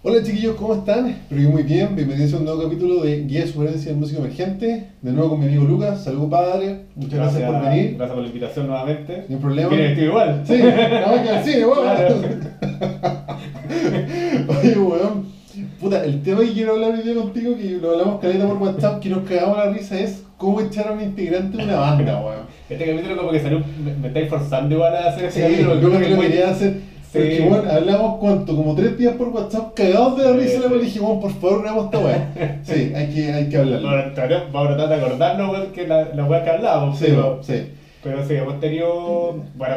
Hola chiquillos, ¿cómo están? Espero que muy bien. Bienvenidos a un nuevo capítulo de Guía de Supervivencia en Música Emergente. De nuevo con mi amigo Lucas. Saludos padre. Muchas gracias, por venir. Gracias por la invitación nuevamente. Ni un problema. Viene vestido igual. Sí, no, que. Oye, weón. Puta, el tema que quiero hablar hoy día contigo, que lo hablamos caleta por WhatsApp, que nos cagamos la risa, es cómo echar a un integrante de una banda, weón. Este capítulo como que salió, me, me estáis forzando igual a hacer Sí, capítulo. yo lo que lo quería hacer. Sí. Porque, bueno, hablamos cuánto, como tres días por WhatsApp, cagados de la Sí, risa, sí. le dije, bueno, por favor, grabamos esta weá. Sí, hay que, hay que hablarlo. Vamos a tratar de acordarnos weón, que la, la weá que hablábamos. Sí, pero, sí. pero sí, hemos tenido, bueno,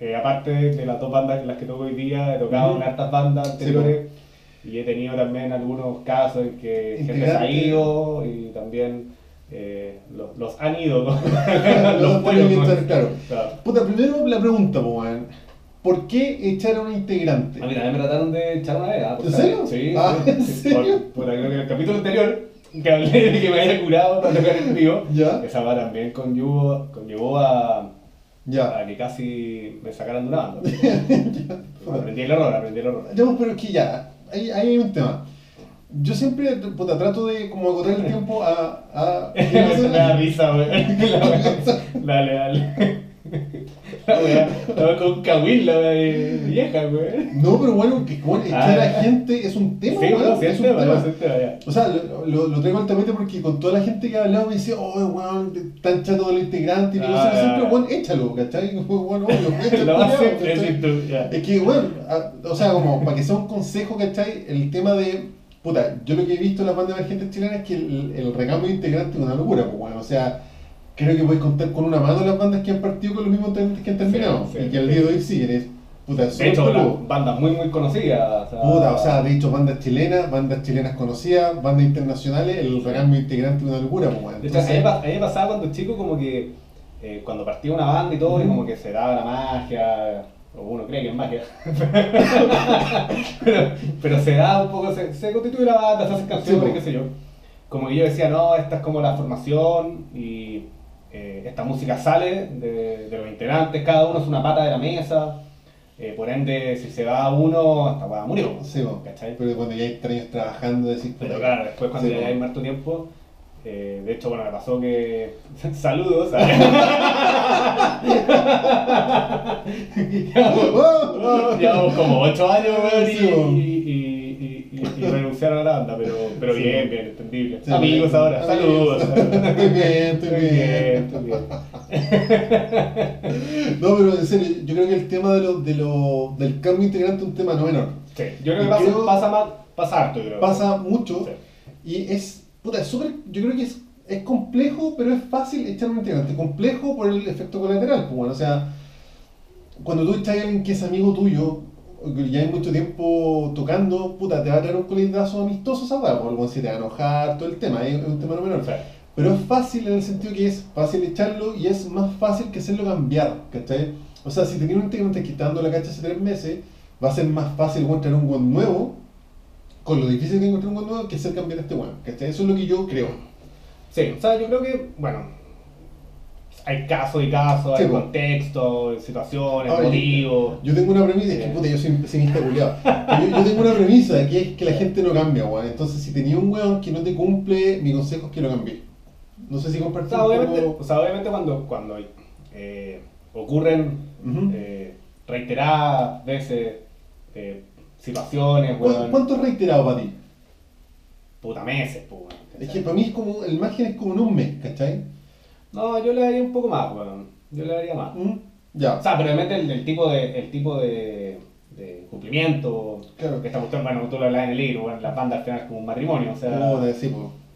eh, aparte de las dos bandas en las que toco hoy día, he tocado en hartas bandas anteriores. Y he tenido también algunos casos en que gente se ha ido y también eh, los, los han ido. ¿no? Los los buenos, buenos. ¿no? claro. Claro. Puta, primero la pregunta, weón. ¿Por qué echar a un integrante? A mí también me trataron de echar una vez, ¿ah? ¿En saber. serio? Sí. Ah, sí. ¿en serio? Por, por- creo que en el capítulo anterior, que hablé de que me había curado para tocar en vivo, Ya. esa va también conllevó, conllevó a, Ya. a que casi me sacaran de una banda. aprendí el error, aprendí el error. Pues, pero es que ya, ahí, ahí hay un tema. Yo siempre, puta, trato de como agotar el tiempo a... a me da risa, wea. Dale, dale. Estaba con la de vieja, wey. No, pero bueno, que bueno, echar Ah. a gente es un tema, Sí, weón, bueno, sí, es un tema. O sea, lo, lo, lo traigo al tapete porque con toda la gente que ha hablado me dice, oh, weón, tan chato de los integrantes, y Ah, siempre, weón, échalo, ¿cachai? Es que, bueno, o sea, como para que sea un consejo, ¿cachai? El tema de, puta, yo lo que he visto en las bandas emergentes chilenas es que el, el recambio de integrantes es una locura, pues, bueno, o sea, creo que puedes contar con una mano las bandas que han partido con los mismos integrantes que han terminado, Sí, sí, y que al día de hoy siguen, es, puta, De hecho, las bandas muy, muy conocidas. O sea, Puta, o sea, de hecho, bandas chilenas, bandas chilenas conocidas, bandas internacionales, el recambio de integrantes es una locura, pues, bueno. De hecho, a mí Entonces, me a pasaba cuando chico como que eh, cuando partía una banda y todo, y como que se daba la magia, o uno cree que es magia, pero, pero se da un poco, se, se constituye la banda, se hacen canciones, Sí, qué sé yo. Como que yo decía, no, esta es como la formación y eh, esta música sale de, de los integrantes, cada uno es una pata de la mesa, eh, por ende, si se va uno, esta weá murió. sí. ¿cachai? pero cuando ya hay tres años trabajando, decís, Pero claro, después cuando Sí, ya hay muerto tiempo, eh, de hecho, bueno, me pasó que. Saludos. llevamos, como 8 años, weón, Sí, y, y, renunciaron a la banda, pero, pero Sí. bien, bien, entendible. Sí, Amigos bien. ahora, saludos. Estoy bien, estoy bien. estoy bien. No, pero en serio, yo creo que el tema de lo, de lo, del cambio integrante es un tema no menor. Sí, yo creo que pasa, creo- pasa, más, pasa harto, yo creo. Pasa mucho Sí. y es, puta, es súper, yo creo que es, es complejo, pero es fácil echar un integrante. Complejo por el efecto colateral, pues bueno, o sea, cuando tú echas a alguien que es amigo tuyo, ya hay mucho tiempo tocando, puta, te va a traer un coletazo amistoso esa weá, por te va a enojar, todo el tema, es un tema no menor. Pero es fácil en el sentido que es fácil echarlo y es más fácil que hacerlo cambiar, ¿cachai? O sea, si tenía un integrante que está dando la cancha hace tres meses, va a ser más fácil encontrar un buen nuevo, con lo difícil que encontrar un buen nuevo, que hacer cambiar a este buen, ¿cachai? Eso es lo que yo creo. Sí, o sea, yo creo que, bueno, hay casos y casos, Sí, hay po. contextos, situaciones, Ahora, motivos. Yo tengo una premisa, es que puta, yo soy pesimista culiado. Yo, yo tengo una premisa, que es que la gente no cambia, weón. Entonces, si tenía un weón que no te cumple, mi consejo es que lo cambie. No sé si O compartir sea, un obviamente, poco- o sea, obviamente cuando, cuando eh, ocurren Ujú. eh, reiteradas veces eh, situaciones, ¿Cu- weón, ¿Cuánto es reiterado para ti? puta meses, pues, weón, Es que para mí es como, el margen es como en un mes, ¿cachai? No, yo le daría un poco más, weón. Yo le daría más. ¿Mm? Ya. O sea, pero obviamente el, el tipo de, el tipo de, de cumplimiento, Claro. que esta cuestión, bueno, tú lo hablas en el libro, bueno, la banda al final es como un matrimonio, o sea... Po.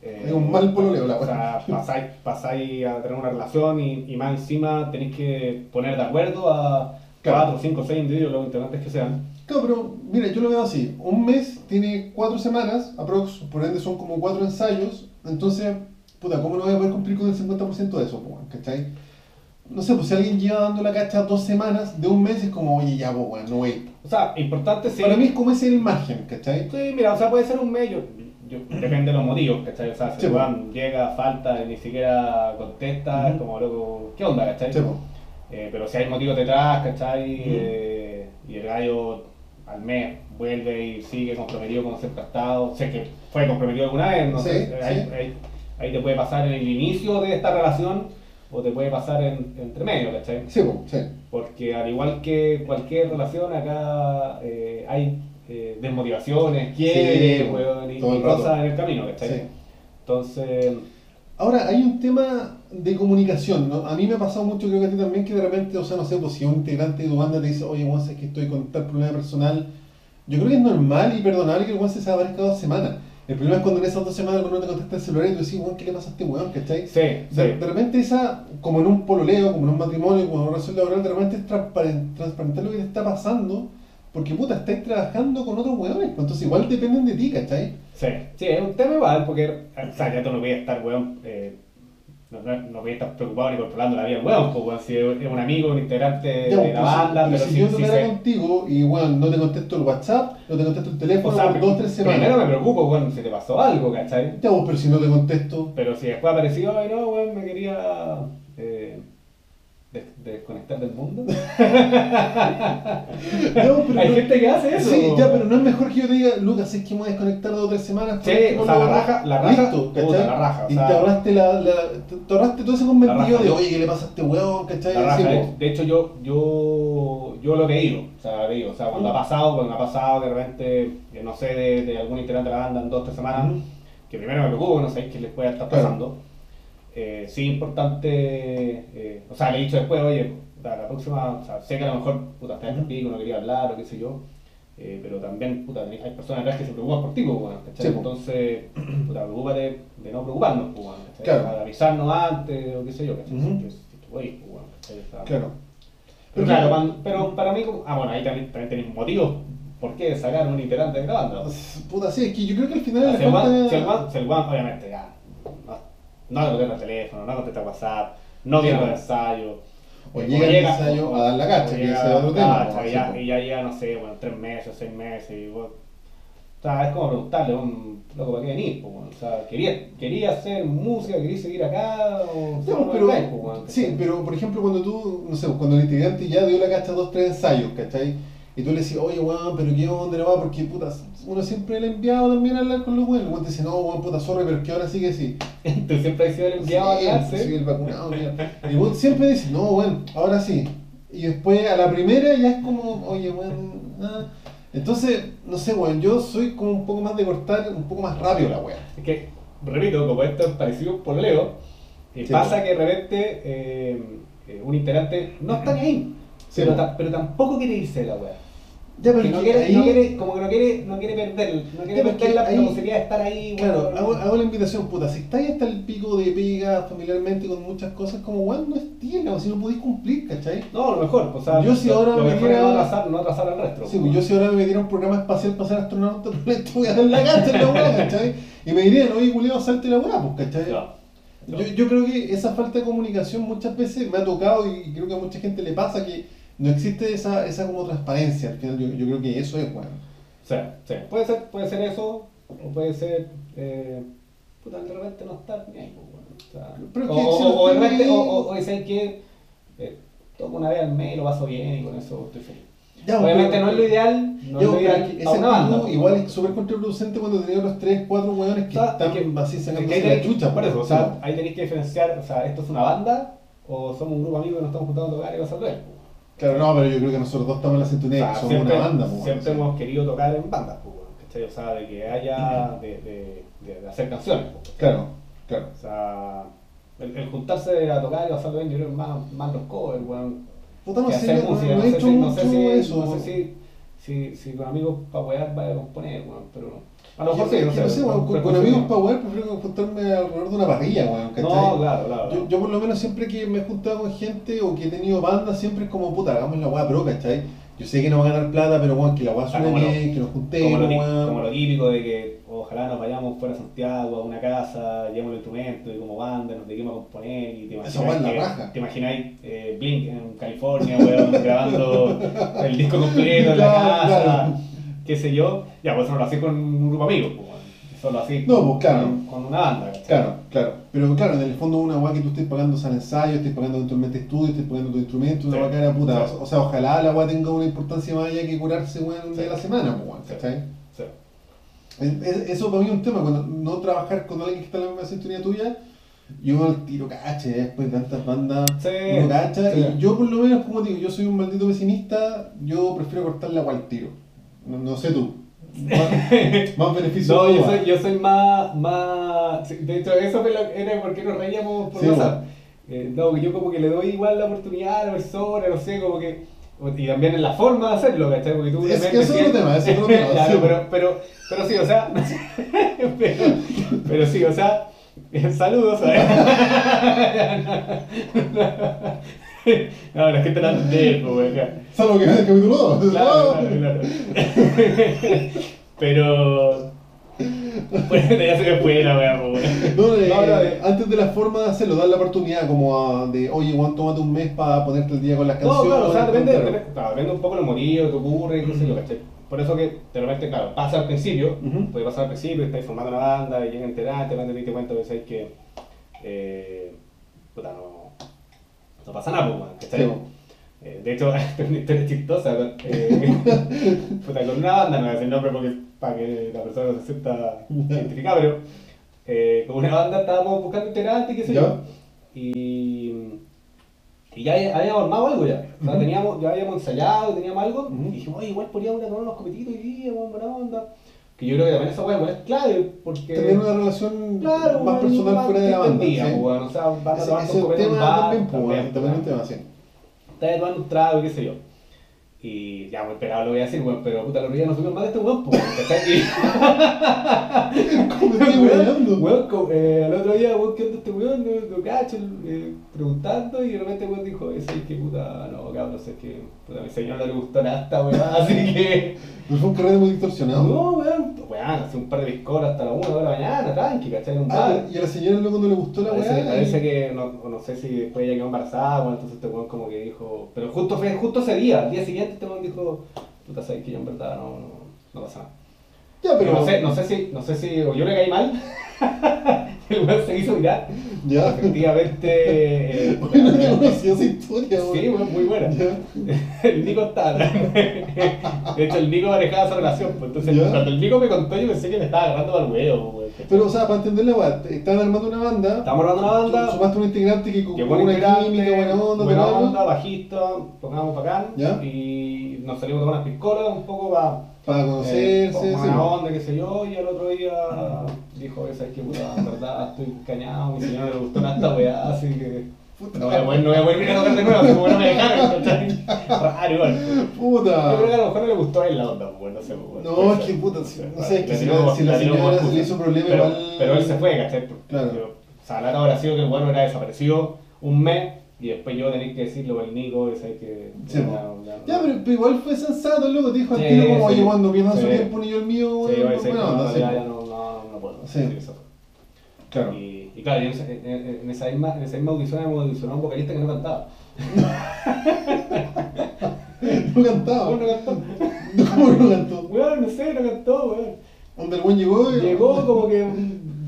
eh, es un mal pololeo la O sea, pasáis, pasáis a tener una relación y, y más encima tenéis que poner de acuerdo a Claro. 4, 5, 6 individuos, los integrantes que sean. Claro, pero mira, yo lo veo así. Un mes tiene cuatro semanas, aprox, por ende son como cuatro ensayos. Entonces, puta, ¿cómo no voy a poder cumplir con el 50% de eso, po? ¿cachai? No sé, pues si alguien lleva dando la cacha dos semanas de un mes, es como, oye, ya, weón, no voy. O sea, importante sí. Para mí es como ese el margen, ¿cachai? Sí, mira, o sea, puede ser un mes, yo- yo- depende de los motivos, ¿cachai? O sea, si Sí, po. weón llega, falta ni siquiera contesta, es Ujú. como loco, ¿qué onda, cachai? Sí, po. Eh, pero si hay motivos detrás, ¿cachai? Ujú. Eh, y el gallo al mes vuelve y sigue comprometido como siempre ha estado. Sé que fue comprometido alguna vez, no Sí, sé, sí. ahí, ahí- te puede pasar en el inicio de esta relación o te puede pasar en, entre medio, ¿cachai? Sí, sí. Porque al igual que cualquier relación, acá eh, hay eh, desmotivaciones, quiebres, Sí, weón, y, y cosas en el camino, ¿cachai? Sí. Entonces, Ahora, hay un tema de comunicación, ¿no? A mí me ha pasado mucho, creo que a ti también, que de repente, o sea, no sé, pues si un integrante de tu banda te dice, oye, Juan, es que estoy con tal problema personal, yo creo que es normal y perdonable que el Juan se desaparezca dos semanas. El problema es cuando en esas dos semanas uno te contesta el celular y tú decís, Juan, ¿qué le pasa a este weón? ¿Cachai? sí, De, sí. repente esa, como en un pololeo, como en un matrimonio, como en una relación laboral, de repente es transparen- transparentar lo que te está pasando, porque puta, estáis trabajando con otros weones, pues, entonces igual dependen de ti, ¿cachai? Sí, sí, es un tema igual, porque, o sea, ya tú no voy a estar, weón, eh, no, no, voy a estar preocupado ni controlando la vida weón, pues, weón, si es un amigo, un integrante de pues, la banda, pero, si si, yo si tocara se- contigo y bueno, no te contesto el WhatsApp, no te contesto el teléfono o sea, por dos tres semanas. primero me preocupo, weón, si te pasó algo, ¿cachai? Ya, pues, pero si no te contesto. Pero si después apareció, ay no, weón, me quería eh, des- desconectar del mundo. Ya, pero Hay no- gente que hace eso. Sí, ya, pero no es mejor que yo te diga, Lucas, es que me voy a desconectar dos o tres semanas. Sí, o no sea, la raja- la raja, Listo, la raja, o y te ahorraste, la, la- te, te ahorraste todo ese convertido de, oye, ¿qué le pasa a este weón? ¿cachai? La raja, Sí, de, de hecho yo, yo, yo lo he pedido, o sea, o sea, cuando ha pasado, cuando ha pasado que de repente, eh, no sé, de, de algún integrante de la banda en dos o tres semanas, que primero me preocupo, no sé qué les puede estar Claro. Eh, sí, importante, eh, o sea, le he dicho después, oye, la próxima, o sea, sé que a lo mejor, puta, está en el pico, no quería hablar o qué sé yo, eh, pero también, puta, hay personas atrás que se preocupan por ti, pues, bueno, pues. Entonces, puta, preocúpate de no preocuparnos, pues, bueno, ¿cachai? Claro. Avisarnos antes o qué sé yo, ¿cachai? Es- es pues, bueno, ¿cachai? O sea, Claro. pero claro, cuando- pero para mí, como- ah, bueno, ahí también, también tenéis motivos por qué sacar un integrante de la banda. Puta, sí, es que yo creo que al final Si el falta... si el guan- si el guan, obviamente, ya, no, no contesta el teléfono, no contesta WhatsApp, no viene al ensayo. O llega al ensayo a dar la cacha, que ese es otro tema, cacha, y, ya, y ya llega, no sé, bueno, tres meses, seis meses, y vos- o sea, es como preguntarle, un loco, ¿para qué venís? po? O sea, ¿quería, ¿quería hacer música? ¿Querías seguir acá? O pues, no pero, po, sí, pero por ejemplo cuando tú, no sé, cuando el integrante ya dio la cacha dos, tres ensayos, ¿cachai? Y tú le decís, oye, weón, pero qué onda, no va, porque puta, uno siempre le ha enviado también a hablar con los. El weón te dice, no, weón, puta, sorry, pero que ahora sí que sí. Tú siempre has sido el enviado a Sí, hablarse. sí, el vacunado, mira. Y el weón siempre dice, no, weón, ahora sí. Y después a la primera ya es como, oye, weón, ah. Entonces, no sé, weón, yo soy como un poco más de cortar, un poco más rápido la weón. Es que, repito, como esto es parecido a un pololeo, eh, Sí, pasa que de repente eh, eh, un integrante no está ni ahí, Sí, pero, po. ta- pero tampoco quiere irse la wea. Ya, Que no que quiere, no quiere, como que no quiere, no quiere perder, no quiere perder la, la ahí- posibilidad de estar ahí, Claro, hago, hago la invitación, puta, si estáis hasta el pico de pega familiarmente con muchas cosas, como weón, no estilo, o si no podéis cumplir, ¿cachai? No, lo mejor, o sea, Yo si lo, ahora lo me diera- no atrasar, no atrasar al resto. Sí, pues yo si ahora me metiera un programa espacial para ser astronauta, pues te voy a dar la en la weá, ¿cachai? Y me dirían, oye, culiado, salte la weá, pues, ¿cachai? Yo, yo creo que esa falta de comunicación muchas veces me ha tocado y creo que a mucha gente le pasa que no existe esa, esa como transparencia, al final yo, yo creo que eso es bueno. Sí, sí. Puede ser, puede ser eso, o puede ser, eh, puta, de repente no estar ni ahí, pues, weón. O sea, o, o, o de repente, o, o, o dicen que eh, toco una vez al mes y lo paso bien y con eso estoy feliz. Ya, Obviamente pero- no es lo ideal, no Ya, es lo pero ideal banda. pues, igual es súper contraproducente cuando tenés los 3, 4 hueones que O sea, están es que- así ahí la chucha. por eso, pues, o sea, sí, ahí tenéis que diferenciar, o sea, esto es una banda o somos un grupo de amigos que nos estamos juntando a tocar y vas a ver. Claro, no, pero yo creo que nosotros dos estamos en la sintonía O sea, somos siempre, una banda. pues, siempre hemos querido tocar en bandas, pues, ¿cachai? O sea, de que haya, de, de, hacer canciones. pues. Claro, claro. O sea, el, el juntarse a tocar y pasarlo bien, yo creo que más, más los covers, weón. Puta, no sé, hacer no, música. no he hecho si, no mucho sé si, eso. no sé si, si, si con amigos para wear vaya a componer, weón, pero a lo mejor sí, no sé. no sé, weón, con, con amigos para jugar prefiero juntarme alrededor de una parrilla, weón, ¿cachai? No, claro, claro. Yo, yo por lo menos siempre que me he juntado con gente o que he tenido bandas, siempre es como, puta, hagamos la weá pro, ¿cachai? Yo sé que no va a ganar plata, pero weón, que la weá sea, suene como lo- bien, que nos como juntemos, lo, tí- weón. como lo típico de que ojalá nos vayamos fuera a Santiago a una casa, llevemos el instrumento y como banda nos dediquemos a componer y te imagináis, que, te imagináis eh, Blink en California, weón, grabando el disco completo en la casa, claro. Qué sé yo. Ya, pues eso no lo hacía con un grupo de amigos, pues, weón. solo así No, con, pues, claro. con, con una banda. ¿cachai? Claro, claro. Pero claro, en el fondo una weá que tú estés pagando al ensayo, estés pagando eventualmente estudio, estés pagando tu instrumento, una Sí. weá que puta. Sí. O sea, ojalá la weá tenga una importancia más allá que curarse weón un día Sí. a la semana, pues, weón. ¿cachai? Sí. Es- es- Eso para mí es un tema, cuando no trabajar con alguien que está en la misma sintonía tuya, yo al tiro cache, después de tantas bandas, Sí, uno cacha, sí. y yo por lo menos, como digo, yo soy un maldito pesimista, yo prefiero cortarle agua al tiro. No, no sé tú. Más, más beneficio. No, yo soy, yo soy más, más... De hecho, eso era porque nos reíamos por Sí, WhatsApp. Eh, no, yo como que le doy igual la oportunidad a la persona, no sé, como que... Y también en la forma de hacerlo, ¿cachai? Porque tú Es que es otro tema, es otro tema, Claro, sí. pero, pero, pero sí, o sea... pero, pero sí, o sea... Saludos, ¿sabes? No, la gente no pues, ya. Salvo que en el capítulo 2. Claro, claro, claro. Pero. Pues ya se me fue la wea, po, weón. No, eh, No, no, eh. antes de la forma de hacerlo, dar la oportunidad como a- de, oye, Juan, tómate un mes para ponerte el día con las No, canciones. claro, o sea, depende, depende, depende un poco del motivo, que ocurre, qué sé yo, ¿cachai? Por eso que de repente, claro, pasa al principio, Ujú. puede pasar al principio, estáis formando una banda y llegan enterar, te te cuenta a veces que. Eh, puta, no. No pasa nada, pues, ¿cachai? Sí. Eh, de hecho, tengo una historia chistosa con, eh, puta, con una banda, no voy a decir el nombre porque para que la persona no se sienta identificada, pero eh, con una banda estábamos buscando integrantes, qué sé yo, y, y ya habíamos armado algo ya. O sea, teníamos, ya habíamos ensayado, teníamos algo, y dijimos, oye, igual podríamos ir a tomar unos copetitos hoy día, buena onda. Que yo creo que también esa weá es clave, porque... Tener una relación Claro, más weón, personal más fuera de la banda. distendida, ¿sí? weón, o sea, van a Ese, tomar es un tema bar, también, también, weón, también un tema, sí. Estaba tomando un trago, qué sé yo. Y ya, muy pelado lo voy a decir, weón, pero puta, los días no subieron más de este weón, pues, ¿Cómo estoy? Weón, co- eh, al otro día, weón, ¿qué onda este weón? No cacho, eh, preguntando, y de repente weón dijo, ese es que puta, no, cabrón, es que puta, a mi señor no le gustó nada esta weón, así que. Pero fue un carrete muy distorsionado. No, weón, weón, hace un par de piscolas hasta la 1 de la mañana, tranqui, ¿cachai? En un bar. Ah, y a la señora luego no le gustó la Parece, weá. parece que no, no sé si después ella quedó embarazada, bueno, entonces este weón como que dijo. Pero justo fue justo ese día, al día siguiente este weón dijo, puta sabes que yo en verdad no, no, no pasa nada. Ya, pero. Pero no sé, no sé si, no sé si o yo le caí mal, el weón se hizo mirar. Ya. Efectivamente. eh, Oye, no te conocía esa historia, Sí, weón, muy buena. Ya. El Nico estaba. De hecho, el Nico manejaba esa relación. Pues, entonces, Ya. cuando el Nico me contó, yo pensé que me estaba agarrando al huevo. weón. Pero, o sea, para entender la weá, estaban armando una banda. Estábamos armando una banda. Sumaste un integrante que con una química, buena onda, buena onda, bajista, tocábamos bacán ¿Ya? y nos salimos de unas piscolas un poco para Para conocerse, sí. buena onda, qué sé yo, y al otro día dijo esa es que puta, en verdad estoy cañado, mi señor no le gustó nada esta weá, así que Puta. no voy a poder, no voy a poder venir a tocar de nuevo, como no me dejaron. Raro igual. Puta. Yo creo que a lo mejor no le gustó a él la onda, pues, no sé, pues, No, es que puta, si- no sé, es que si la- si la le tiró señora como se le hizo problema, pero, igual- pero él se fue, ¿cachai? Claro. O sea, la habrá sido que el bueno era desaparecido un mes y después yo tenía que decirlo al Nico, y sabes que. Sí, ya- pero, pero igual fue sensato, luego te dijo al tiro como, oye, cuando pierdan su tiempo ni yo el mío, Sí, bueno, no, ya, no, no, no puedo. Sí. Claro. Y, y claro, yo en, esa- en- en- en esa misma, en esa misma audición hemos audicionado a un vocalista que no cantaba. No cantaba. ¿Cómo no cantó? ¿Cómo no cantó? Weón, no sé, no cantó, weón. Donde el buen llegó. Llegó como que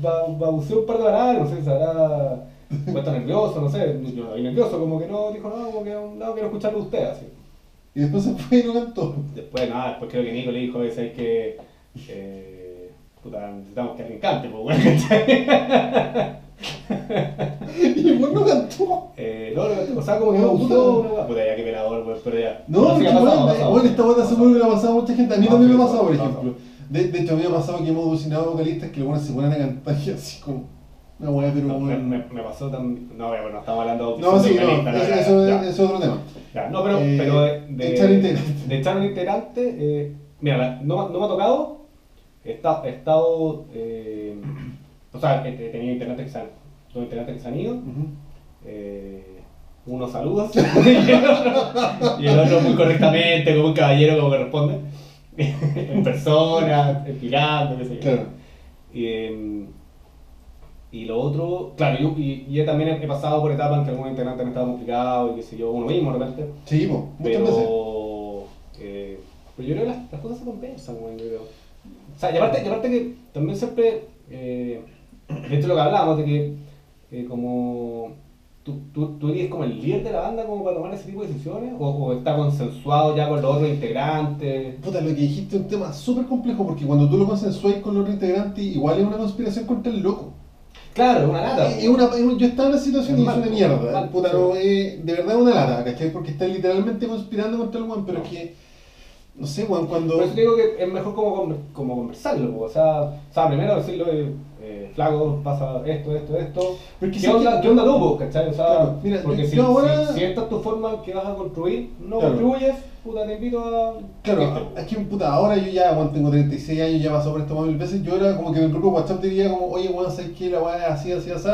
ba- babuceó un par de bananas, no sé, se habrá puesto nervioso, no sé, yo no vi nervioso, como que no, dijo no, como que no quiero escucharlo a usted, así. Y después se fue y no cantó. Después, nada, después creo que Nico le dijo, es que, eh, puta, necesitamos que alguien cante, pues, ¿cachai? Y el no cantó. Eh, no, no, o sea, como que No, me gustó, puta. puta, ya que pelador, weón, pero ya. No, porque ha pasado, bueno, pasado. bueno, esta seguro que le ha pasado a mucha gente. A mí No, también me ha pasado, por ejemplo. De, de hecho, a mí me ha pasado que hemos alucinado vocalistas que luego se ponen a cantar y así como... Una weá, pero No, me, bueno... me, me pasó también. No, bueno, no estamos hablando de No, sí, no, ya, eso, ya. es, otro tema. No, pero, Eh, pero de, de, echar integrante. de echar un integrante, eh, mira, no, no me ha tocado, he estado, he estado eh, o sea, he, he tenido integrantes que se han, dos integrantes que se han ido, Ujú. eh, y, el otro, y el otro muy correctamente, como un caballero como corresponde, en persona, explicando, qué sé yo. Claro. Y, em, y lo otro, claro, yo, y, yo también he, he pasado por etapas en que algunos integrantes han estado complicados y qué sé yo, uno mismo de repente. Sí, muchas veces. Pero, eh, pero yo creo que las, las cosas se compensan, güey, yo creo. O sea, y aparte, y aparte que también siempre, eh, de hecho lo que hablábamos, de que eh, como tú, tú, tú eres como el líder de la banda como para tomar ese tipo de decisiones, o, o está consensuado ya con los otros integrantes. Puta, lo que dijiste es un tema súper complejo porque cuando tú lo consensuáis con los otros integrantes, igual es una conspiración contra el loco. Claro, es una lata. Es una- es un- yo estaba en una situación y es Normal, una mierda. normal, Puta, sí. no, eh, de verdad es una lata, ¿cachai? Porque está literalmente conspirando contra el weón, pero es que, no sé, weón, cuando. Por eso te digo que es mejor como, como conversarlo, po. o sea, o sea, primero decirlo, eh, eh, flaco, pasa esto, esto, esto. Pero ¿Qué onda, que- ¿Qué onda tú, cachai? O sea, Claro, mira, porque si, ahora- si, si esta es tu forma que vas a construir, no Claro. contribuyes, puta, te invito a... Claro, es que puta, ahora yo ya, weón, tengo 36 años, ya pasó por esto más mil veces. Yo era como que en el grupo WhatsApp te diría como, oye, weón, ¿sabes qué? La weá es así, así, así.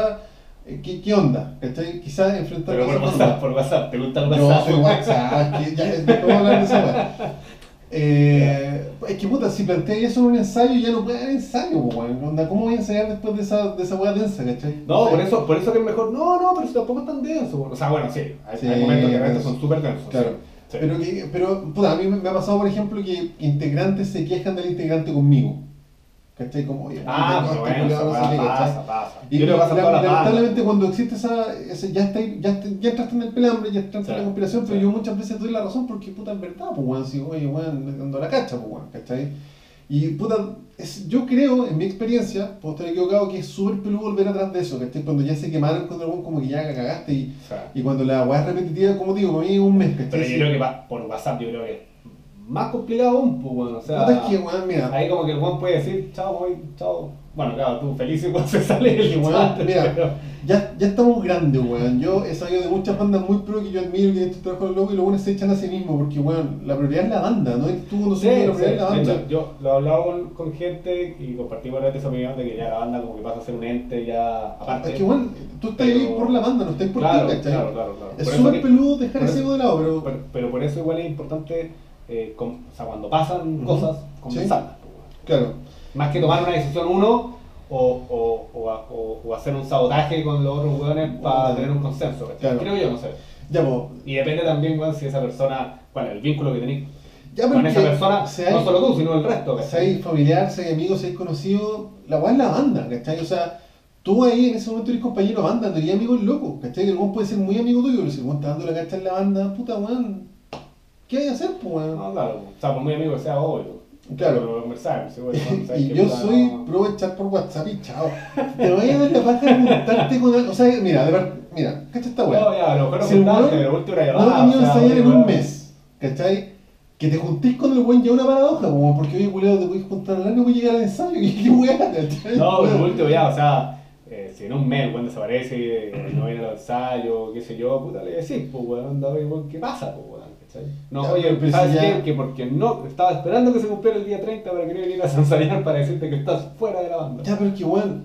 eh, ¿Qué, ¿Qué onda? ¿Cachai? Quizás enfrentar Pero por WhatsApp, por WhatsApp, ¿te gusta el No, WhatsApp? soy WhatsApp, que ya después hablar de esa. Eh, es que puta, si planteas eso en un ensayo, ya no puede haber ensayo, weón. ¿Cómo voy a ensayar después de esa, de esa weá densa, cachai? No, O sea, por eso, por eso que es mejor, no, no, pero si tampoco es tan denso. O sea, bueno, sí, hay, Sí, hay momentos que realmente son súper densos. Claro. sí. Pero, que, pero puta, a mí me me ha pasado, por ejemplo, que integrantes se quejan del integrante conmigo. ¿Cachai? Como, oye, Ah, este pero bueno, eso no pasa, pasa, pasa. Y Yo creo que pasa en la- lamentablemente cuando existe esa, ese- ya, está, ya, está- ya entraste en el pelambre, ya entraste en Sí, la conspiración, pero sí. yo muchas veces doy la razón porque puta es verdad, pues weón, si oye weón, dando la cacha, pues weón, ¿cachai? Y puta, es- yo creo, en mi experiencia, puedo estar equivocado, que es súper peludo volver atrás de eso, ¿cachai? Cuando ya se quemaron con weón, como que ya cagaste y, sea, y cuando la weá es repetitiva, como digo, para mí es un mes, ¿cachai? pero yo creo que va- por WhatsApp yo creo que más complicado aún, pues, bueno, o sea... Es que weón, mira, Ahí como que el Juan puede decir, chao, voy, chao. Bueno, claro, tú feliz y cuando se sale el chat, mira, pero- ya, ya estamos grandes, weón. Yo he sabido de muchas bandas muy pro que yo admiro, que estos trabajos locos y los buenos se echan a sí mismos, porque, weón, la prioridad es la banda, no tú cuando Sí, la sí, prioridad es la banda. hecho, yo lo he hablado con, con gente y compartí con esa opinión de que ya la banda como que pasa a ser un ente ya aparte. Es que, weón, tú estás ahí Pero- por la banda, no estás por claro, ti, ¿cachai? claro, claro, claro. Es súper peludo dejar por ese eso- de lado, pero... Pero, pero por eso igual es importante, eh, com- o sea, cuando pasan Ujú. cosas, conversarlas. weón. Claro. Más que tomar una decisión uno o, o, o, o- hacer un sabotaje con los otros hueones para tener un consenso. Claro. Creo yo, no sé. Ya, pues, Y depende también, weón, si esa persona, bueno, el vínculo que tenéis con esa persona, hay- no solo tú, sino el resto. Hay familiar, amigos, si hay conocido, la weá es la banda, ¿cachai? O sea, tú ahí en ese momento eres compañero de banda, no eres amigo loco, ¿cachai? El weón puede ser muy amigo tuyo, pero si el weón está dando la cacha en la banda, puta weón, ¿qué hay a hacer, pues weón? No, claro, o sea, por muy amigo que sea, obvio. Claro. Pero conversar, sí, bueno, ¿sabes Y yo soy no? pro echar por WhatsApp y chao. Te voy a dar la paja de juntarte con alguien. O sea, mira, de ver, mira, cacha esta weá. No, ya, a lo mejor no Si el juntaste, pero última No llamada. he venido a ensayar en un mes, ¿cachai? Que te juntéis con el weón ya una paradoja, como porque oye, culiado, te puedes juntar al año y voy a llegar al ensayo, ¿qué, qué weá, cachai? No, pero Weón. último ya, o sea, eh, si en un mes cuando desaparece, eh, no viene al ensayo, qué sé yo, puta, le decís, pues weón, anda, oye, weón, ¿qué pasa, pues No, Ya, oye, pero ¿sabes si ya- qué? Que porque no, estaba esperando que se cumpliera el día 30 para que no vinieras a ensayar para decirte que estás fuera de la banda. Ya, pero es que weón,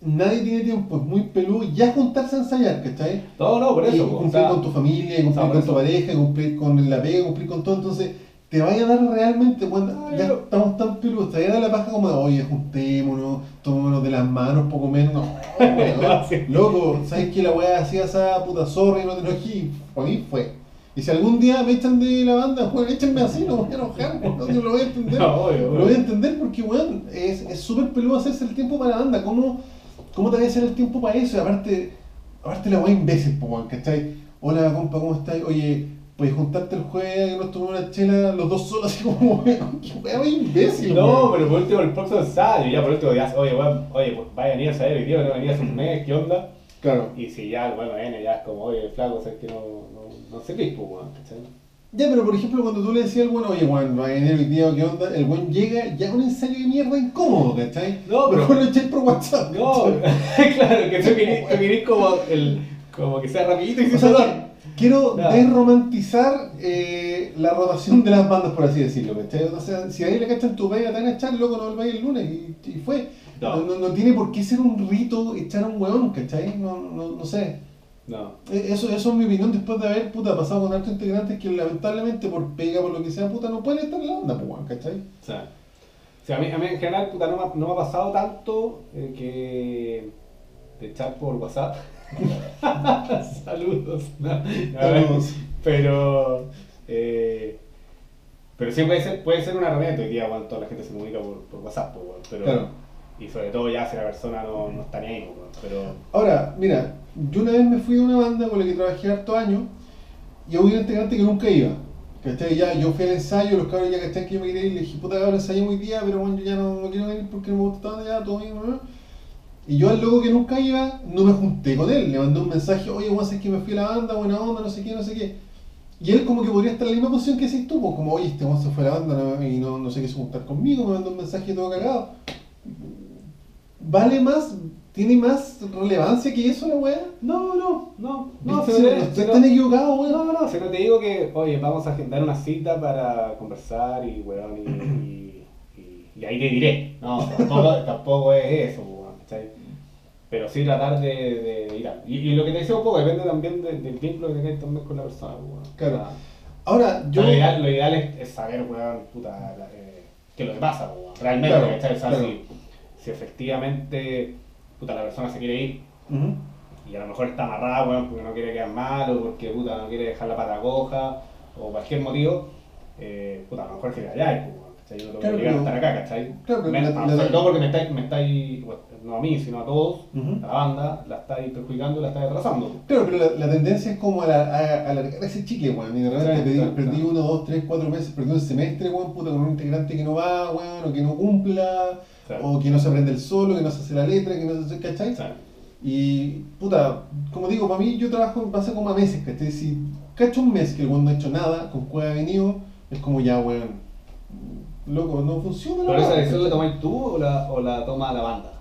nadie tiene tiempo, es muy peludo ya juntarse a ensayar, ¿cachai? No, no, por y eso, o cumplir sea, con tu familia, y cumplir por con tu pareja, y cumplir con la pega, y cumplir con todo, entonces te vaya a dar realmente, bueno, Ay, ya no. estamos tan peludos, te vaya a dar la paja como de, oye, juntémonos, tomémonos de las manos, poco menos, no, loco, ¿sabes que la weá hacía esa puta zorra y no te enojí? Para mí fue. Y si algún día me echan de la banda, weón, échenme así, no voy a enojar, weón, no, yo lo voy a entender. No, obvio, Lo voy a entender porque, weón, es súper peludo hacerse el tiempo para la banda. ¿Cómo, cómo te voy a hacer el tiempo para eso? Y aparte, aparte la weá imbécil, po, weón, ¿cachai? Hola, compa, ¿cómo estás? Oye, puedes juntarte el jueves que nos tomemos una chela los dos solos, así como, weón, qué más imbécil, No, weón. pero por último el próximo ensayo, ya por último ya, oye, weón, oye, pues vaya a venir a saber día, no venía hace un mes, ¿qué onda? Claro. Y si ya, bueno, viene, ya es como, oye, flaco, sabes que no, no, no sé qué, pues, weón, ¿cachai? Ya, pero por ejemplo, cuando tú le decías al weón, oye, weón, va a venir hoy día, ¿qué onda? El weón llega ya a un ensayo de mierda incómodo, ¿cachai? No, pero- Mejor lo echáis por WhatsApp. No, claro, que tú querís, tú querís como, el, como que sea rapidito y sin dolor. quiero desromantizar eh, la rotación de las bandas, por así decirlo. ¿cachai? O sea, si ahí le cachan tu pega, te van a echar, loco, no volváis el lunes. Y, y fue. No. No. Tiene por qué ser un rito echar a un huevón, ¿cachai? No, no, no sé. No. Eh, Eso, eso es mi opinión después de haber puta, pasado con altos integrantes que lamentablemente por pega, por lo que sea, puta, no pueden estar en la banda, pues, ¿cachai? O sea, o sea, a, mí, a mí en general puta, no, me, ha- no me ha pasado tanto eh, que de echar por WhatsApp. Saludos. No, no, Saludos. Pero, eh, Pero sí puede ser, puede ser una herramienta. Hoy día, bueno, toda la gente se comunica por, por WhatsApp, pues, pero, Claro. y sobre todo ya si la persona no, no está ni ahí, pues, pero Ahora, mira, yo una vez me fui de una banda con la que trabajé hartos años y hubo un integrante que nunca iba. ¿Cachai? Ya, yo fui al ensayo, los cabros ya cachai que yo me quería ir le dije, puta cabrón, ensayé muy día, pero bueno, yo ya no, no quiero venir porque no me gusta tanto ya, todo bien, ¿no? Y yo al loco que nunca iba, no me junté con él, le mandé un mensaje, oye, vos sabés que me fui a la banda, buena onda, no sé qué, no sé qué. Y él como que podría estar en la misma posición que decís tú, pues como, oye, este se fue a la banda y no, no sé qué se juntar conmigo, me mandó un mensaje todo cagado. ¿Vale más? ¿Tiene más relevancia que eso la weá? No, no, no, no, si No, no, no equivocados, weón. no, no, si no te digo que, oye, vamos a agendar una cita para conversar y, weón, y, y, y- y ahí te diré. No, tampoco, tampoco es eso, weón, ¿cachai? Pero sí tratar de, de ir a... Y, y lo que te decía un poco depende también de- del vínculo que tengas también con la persona, weón. Claro. Ahora, yo. Lo ideal, lo ideal es, es saber, weón, puta, la- eh, qué es lo que pasa, weón. Realmente, Claro, ¿cachai? O sea, claro. si, si efectivamente, puta, la persona se quiere ir y a lo mejor está amarrada, weón, porque no quiere quedar mal o porque, puta, no quiere dejar la pata coja o cualquier motivo, eh, puta, a lo mejor se queda allá, pues, weón, ¿cachai? Yo no tengo Claro, que a estar acá, ¿cachai? Claro, Me- la- la- sobre todo porque me estáis, me estáis, bueno, no a mí, sino a todos, a la banda, la estáis perjudicando, la estáis atrasando. Claro, pero la, la tendencia es como a, la, a, alargar ese chicle, weón. Y de repente perdí, uno, dos, tres, cuatro meses, perdí un semestre, weón, puta, con un integrante que no va, weón, o que no cumpla, Claro. o que no se aprende el solo, que no se hace la letra, que no se hace, ¿cachai? O sea, Y, puta, como digo, para mí yo trabajo en base como a meses, ¿cachai? Si cacho un mes que el weón no ha hecho nada, con cuál ha venido, es como ya, weón, loco, no funciona la ¿Pero esa decisión la tomáis tú o la, o la toma la banda?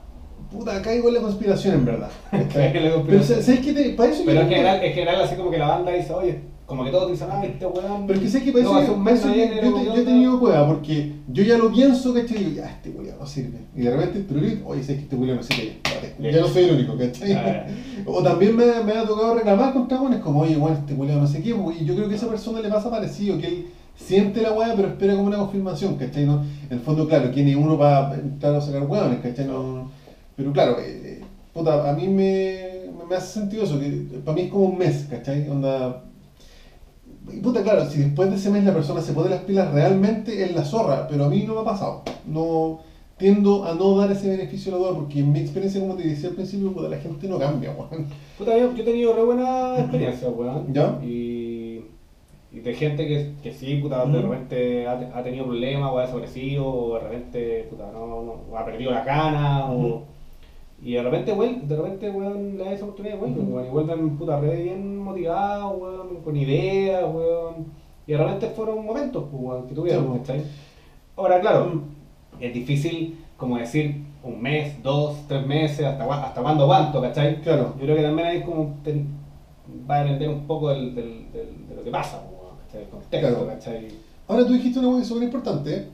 Puta, caigo en la conspiración en verdad. ¿cachai? Caigo en la Pero. ¿sabes qué? Te, para eso Pero en general, en general, así como que la banda dice, oye, como que todos dicen, ah, este weón. Pero es que sé que para eso, no, yo, un para mes eso no yo, viene, yo ¿qué te- yo he tenido cueva, porque yo ya lo pienso, ¿cachai? Y digo, ya, este culiao no sirve. Y de repente, trurit, oye, sé que este culiao no sirve. Ya, ya no soy el único, ¿cachai? Ah, O también me, me ha tocado reclamar contra buenos como, oye, bueno, este culiao no sé qué. Y yo creo que a esa persona le pasa parecido, que él siente la weá, pero espera como una confirmación, ¿cachai? No, en el fondo, claro, ¿quién es uno para entrar a sacar hueones, ¿cachai? No, pero claro, eh, eh, puta, a mí me, me hace sentido eso, que para mí es como un mes, ¿cachai? Onda, y puta, claro, si después de ese mes la persona se pone las pilas realmente es la zorra, pero a mí no me ha pasado. No tiendo a no dar ese beneficio a la duda porque en mi experiencia, como te decía al principio, puta, la gente no cambia, weón. Puta, yo, yo he tenido re buena experiencia, weón. ¿Ya? Y, y de gente que, que sí, puta, de repente ha, ha tenido problemas o ha desaparecido, o de repente, puta, no, no, o ha perdido la cana, o... Y de repente, weón, de repente, weón, le da esa oportunidad, weón, Ujú. weón, y vuelven, puta, re bien motivados, weón, con ideas, weón. Y de repente fueron momentos, pues, weón, que tuvieron, weón. ¿cachai? Ahora, claro, es difícil como decir un mes, dos, tres meses, hasta, hasta cuándo aguanto, ¿cachai? Claro. Yo creo que también hay como ten- va a depender un poco del, del, del- de lo que pasa, po, ¿cachai? El contexto, Claro. ¿cachai? Ahora tú dijiste una cosa súper importante. ¿eh?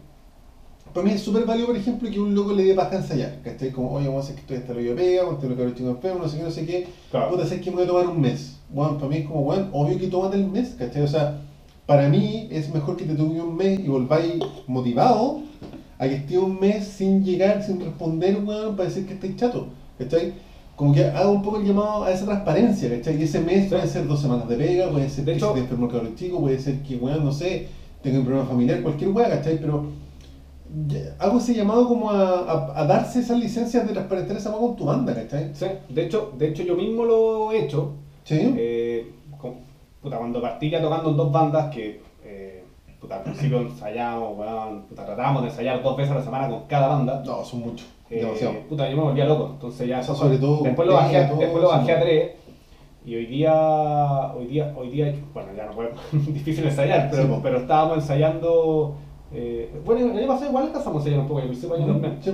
Para mí es súper válido, por ejemplo, que un loco le dé paja a ensayar. ¿Cachai? Como, oye, vamos a hacer que estoy hasta lo pega, lo que ahora chingo enfermo, no sé qué, no sé qué. Claro. Puta, sé que me voy a tomar un mes. Bueno, para mí es como, bueno, obvio que tómate el mes, ¿cachai? O sea, para mí es mejor que te tome un mes y volváis motivado a que esté un mes sin llegar, sin responder, weón, para decir que estáis chato, ¿cachai? Como que haga un poco el llamado a esa transparencia, ¿cachai? Y ese mes puede ser dos semanas de pega, puede ser De que hecho- se te enfermó el cabrón chico, puede ser que, weón, no sé, tenga un problema familiar, cualquier weón, ¿cachai? Pero hago ese llamado como a, a- a darse esas licencias de transparentar esa mano con tu banda, ¿cachai? Sí, de hecho, de hecho yo mismo lo he hecho. Sí. Eh, con- puta, cuando partí ya tocando en dos bandas que eh, puta, al principio ensayamos, weón, puta, tratábamos de ensayar dos veces a la semana con cada banda. No, son muchos, Eh, demasiado. puta, yo me volvía loco, entonces ya O sea, sobre todo después lo bajé, a- todo después lo bajé a eso. tres y hoy día, hoy día, hoy día, bueno ya no fue difícil ensayar, pero, Sí, pero estábamos ensayando, eh, bueno el año pasado igual alcanzamos a ensayar un poco, el próximo año también, sí,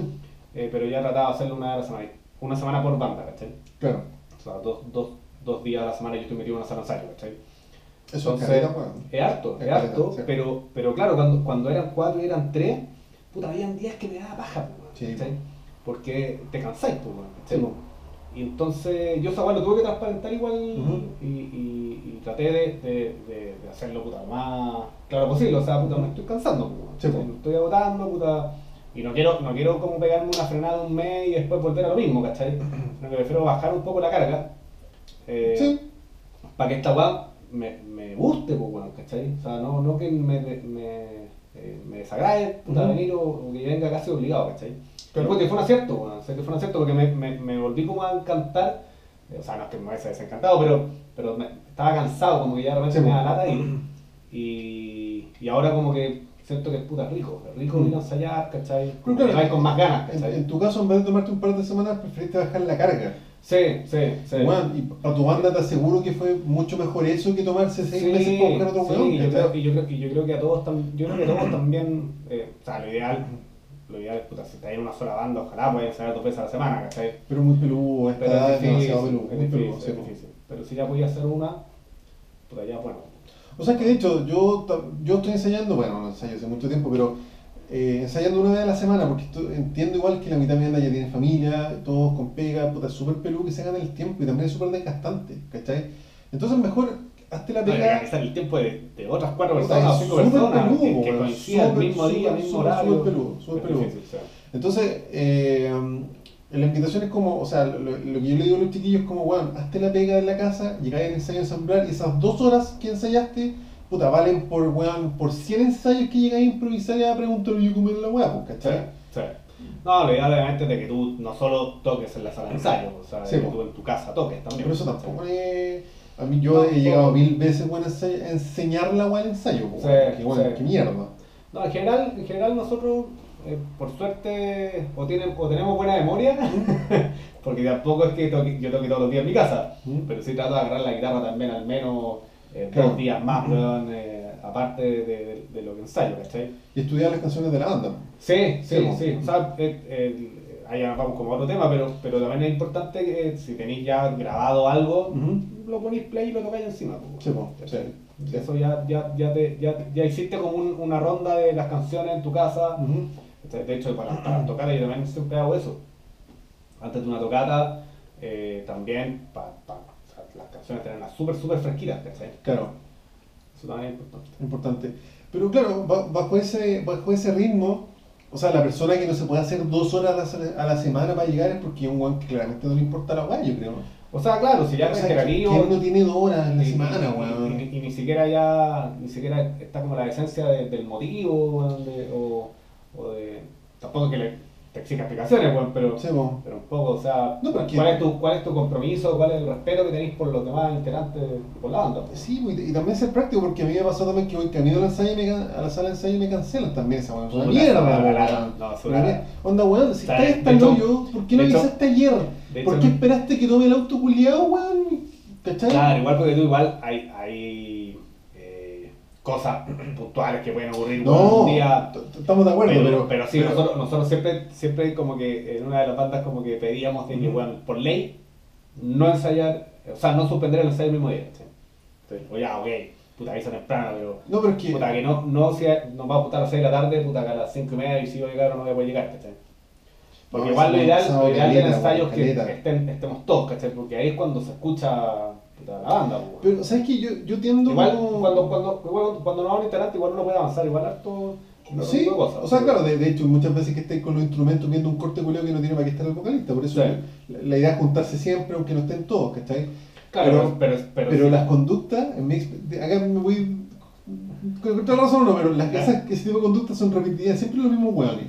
eh, pero ya trataba de hacerlo una vez a la semana, una semana por banda, ¿cachai? claro. O sea, dos, dos, dos días a la semana yo estoy metido en una sala de ensayo, ¿cachai? Eso es Entonces, caleta, weón. es harto, Es es harto, caleta, sí. pero, pero claro, cuando, cuando eran cuatro y eran tres, puta, habían días que me daba paja, pues, Sí. ¿cachai? Porque te cansáis, pues, ¿cachai? Y entonces yo esa lo tuve que transparentar igual y, y, y traté de, de, de, de hacerlo puta, lo más claro posible, o sea, puta, me estoy cansando, me estoy agotando, puta, y no quiero, no quiero como pegarme una frenada un mes y después volver a lo mismo, ¿cachai? Sino que prefiero bajar un poco la carga. eh, Sí, para que esta weá me, me guste, pues weón, ¿cachai? O sea, no, no que me, me, eh, me desagrade, puta, Ujú. venir o, o que venga casi obligado, ¿cachai? Pero porque fue un acierto, sea, que fue un acierto porque me, me, me volví como a encantar, eh, o sea, no es que me hubiese desencantado, pero, pero me- estaba cansado, como que ya de repente Sí, me da lata y, y, y ahora como que siento que es puta rico, es rico Mm. ir a ensayar, ¿cachai? Claro, con más ganas, En, ¿cachai? en tu caso, en vez de tomarte un par de semanas, preferiste bajar la carga. Sí, sí, sí. Weón, y para tu banda te aseguro que fue mucho mejor eso que tomarse seis Sí, meses para buscar otro sí, weón. y yo, creo, y, yo creo, y yo creo que a todos, tam- yo creo que a todos también, eh, o sea, lo ideal, lo ideal es, puta, si estás en una sola banda, ojalá puedan ensayar dos veces a la semana, ¿cachai? Pero muy peludo, Pero edad es difícil, demasiado peludo. es muy peludo, difícil, sí, es po. difícil. Pero si ya podía hacer una, puta, ya bueno. O sea que de hecho, yo, yo estoy ensayando, bueno, no ensayo hace mucho tiempo, pero eh, ensayando una vez a la semana, porque entiendo igual que la mitad de mi banda ya tiene familia, todos con pega, puta, es súper peludo que se gane el tiempo y también es súper desgastante, ¿cachai? Entonces mejor hazte la No, pega. organizar el tiempo de, de otras cuatro personas cinco personas peludo, que, que coincidan el mismo día, súper, mismo horario. súper peludo, súper peludo. difícil, sí. Entonces, eh, la invitación es como, o sea, lo, lo que yo le digo a los chiquillos es como, bueno, hazte la pega en la casa, llegáis al ensayo a ensamblar y esas dos horas que ensayaste, puta, valen por, weón, por 100 ensayos que llegáis a improvisar y a preguntarle yo cómo la weá, pues, ¿cachai? sí. No, lo ideal obviamente es de que tú no solo toques en la sala de ensayo, o sea, de Sí, que po. tú en tu casa toques también. Pero eso tampoco es... A mí yo No, he llegado poco. mil veces, bueno, a enseñar la weá al ensayo, pues, Sí, que bueno, qué mierda. No, en general, en general nosotros, eh, por suerte, o, tienen, o tenemos buena memoria, porque tampoco es que toque- yo toque todos los días en mi casa, ¿Mm? pero sí trato de agarrar la guitarra también al menos eh, Claro. dos días más, weón, eh, aparte de, de- de lo que ensayo, ¿cachai? Y estudiar las canciones de la banda. Sí, sí, Sí. O sea, eh, eh, ahí vamos como a otro tema, pero, pero también es importante que si tenéis ya grabado algo, lo ponéis play y lo tocáis encima. Sí, sí. Eso ya, ya, ya, te, ya, ya hiciste como un- una ronda de las canciones en tu casa. Ujú. ¿cachai? De hecho, para, para tocar yo también siempre hago eso. Antes de una tocata, eh, también para las canciones tenerlas súper, súper fresquitas, ¿cachai? Claro. Eso también es importante. Importante. Pero claro, ba- bajo ese, bajo ese ritmo, o sea, la persona que no se puede hacer dos horas a la, semana para llegar es porque es un guan que claramente no le importa la guay, yo creo. O sea, claro, si ya o es sea, reiterativo, ¿quién no tiene dos horas en la y, semana, y- weón? y- y ni siquiera ya, ni siquiera está como la esencia de- del motivo, de- o, o de, tampoco que le, te exija explicaciones, weón, pero, Sí, po. pero un poco, o sea, No, ¿cuál, es tu, ¿cuál es tu compromiso, cuál es el respeto que tenéis por los demás integrantes, por la banda? pues? Sí, y, y también ser práctico, porque a mí me pasó también que voy camino al ensayo y me, a la sala de ensayo y me cancelan también esa weón. Una mierda, weón. Onda, weón, si estás hecho- hoyo, ¿por qué no avisaste ayer? ¿Por qué esperaste que tome el auto culiado, weón? ¿Cachai? Claro, igual porque tú igual hay, hay eh, cosas puntuales que pueden ocurrir No, un día. estamos de acuerdo, pero, pero, pero sí, nosotros, nosotros siempre, siempre como que en una de las bandas como que pedíamos de que, Ujú. bueno, por ley, no ensayar, o sea, no suspender el ensayo el mismo día. ¿sí? O ya, ok, puta, avisa temprano, pero No, pero es que. puta, que no, no si nos va a gustar a las 6 de la tarde, puta, que a las 5 y media y si voy a llegar o no voy a poder llegar, ¿cachai? Porque No, igual lo ideal, lo ideal del ensayo es que estén, estemos todos, ¿cachai? Porque ahí es cuando se escucha la banda, pues. Pero, ¿sabes qué? Yo, yo tiendo. Igual como- cuando, cuando, cuando no va un integrante, igual uno puede avanzar, igual harto. no- Sí, no o sea, claro, de, de hecho, muchas veces que estés con los instrumentos viendo un corte culiao que no tiene para qué estar el vocalista, por eso Sí. la, la idea es juntarse siempre, aunque no estén todos, ¿cachai? Claro, pero- pero, pero, Pero sí. las conductas, en mi acá me voy. Con toda razón o no, pero las Ya. esas, ese tipo de conductas son repetidas, siempre los mismos hueones.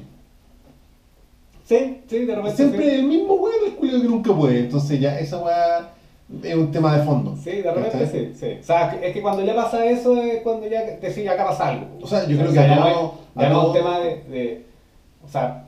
Sí, sí, de repente. Siempre sí. el mismo hueón el culiao que nunca puede, entonces ya esa hueá es un tema de fondo. Sí, de repente sí, sí. O sea, es que cuando ya pasa eso es cuando ya decís, acá pasa algo. O sea, yo creo O que a ya no todo- es- ya a no es un tema de, de- O sea,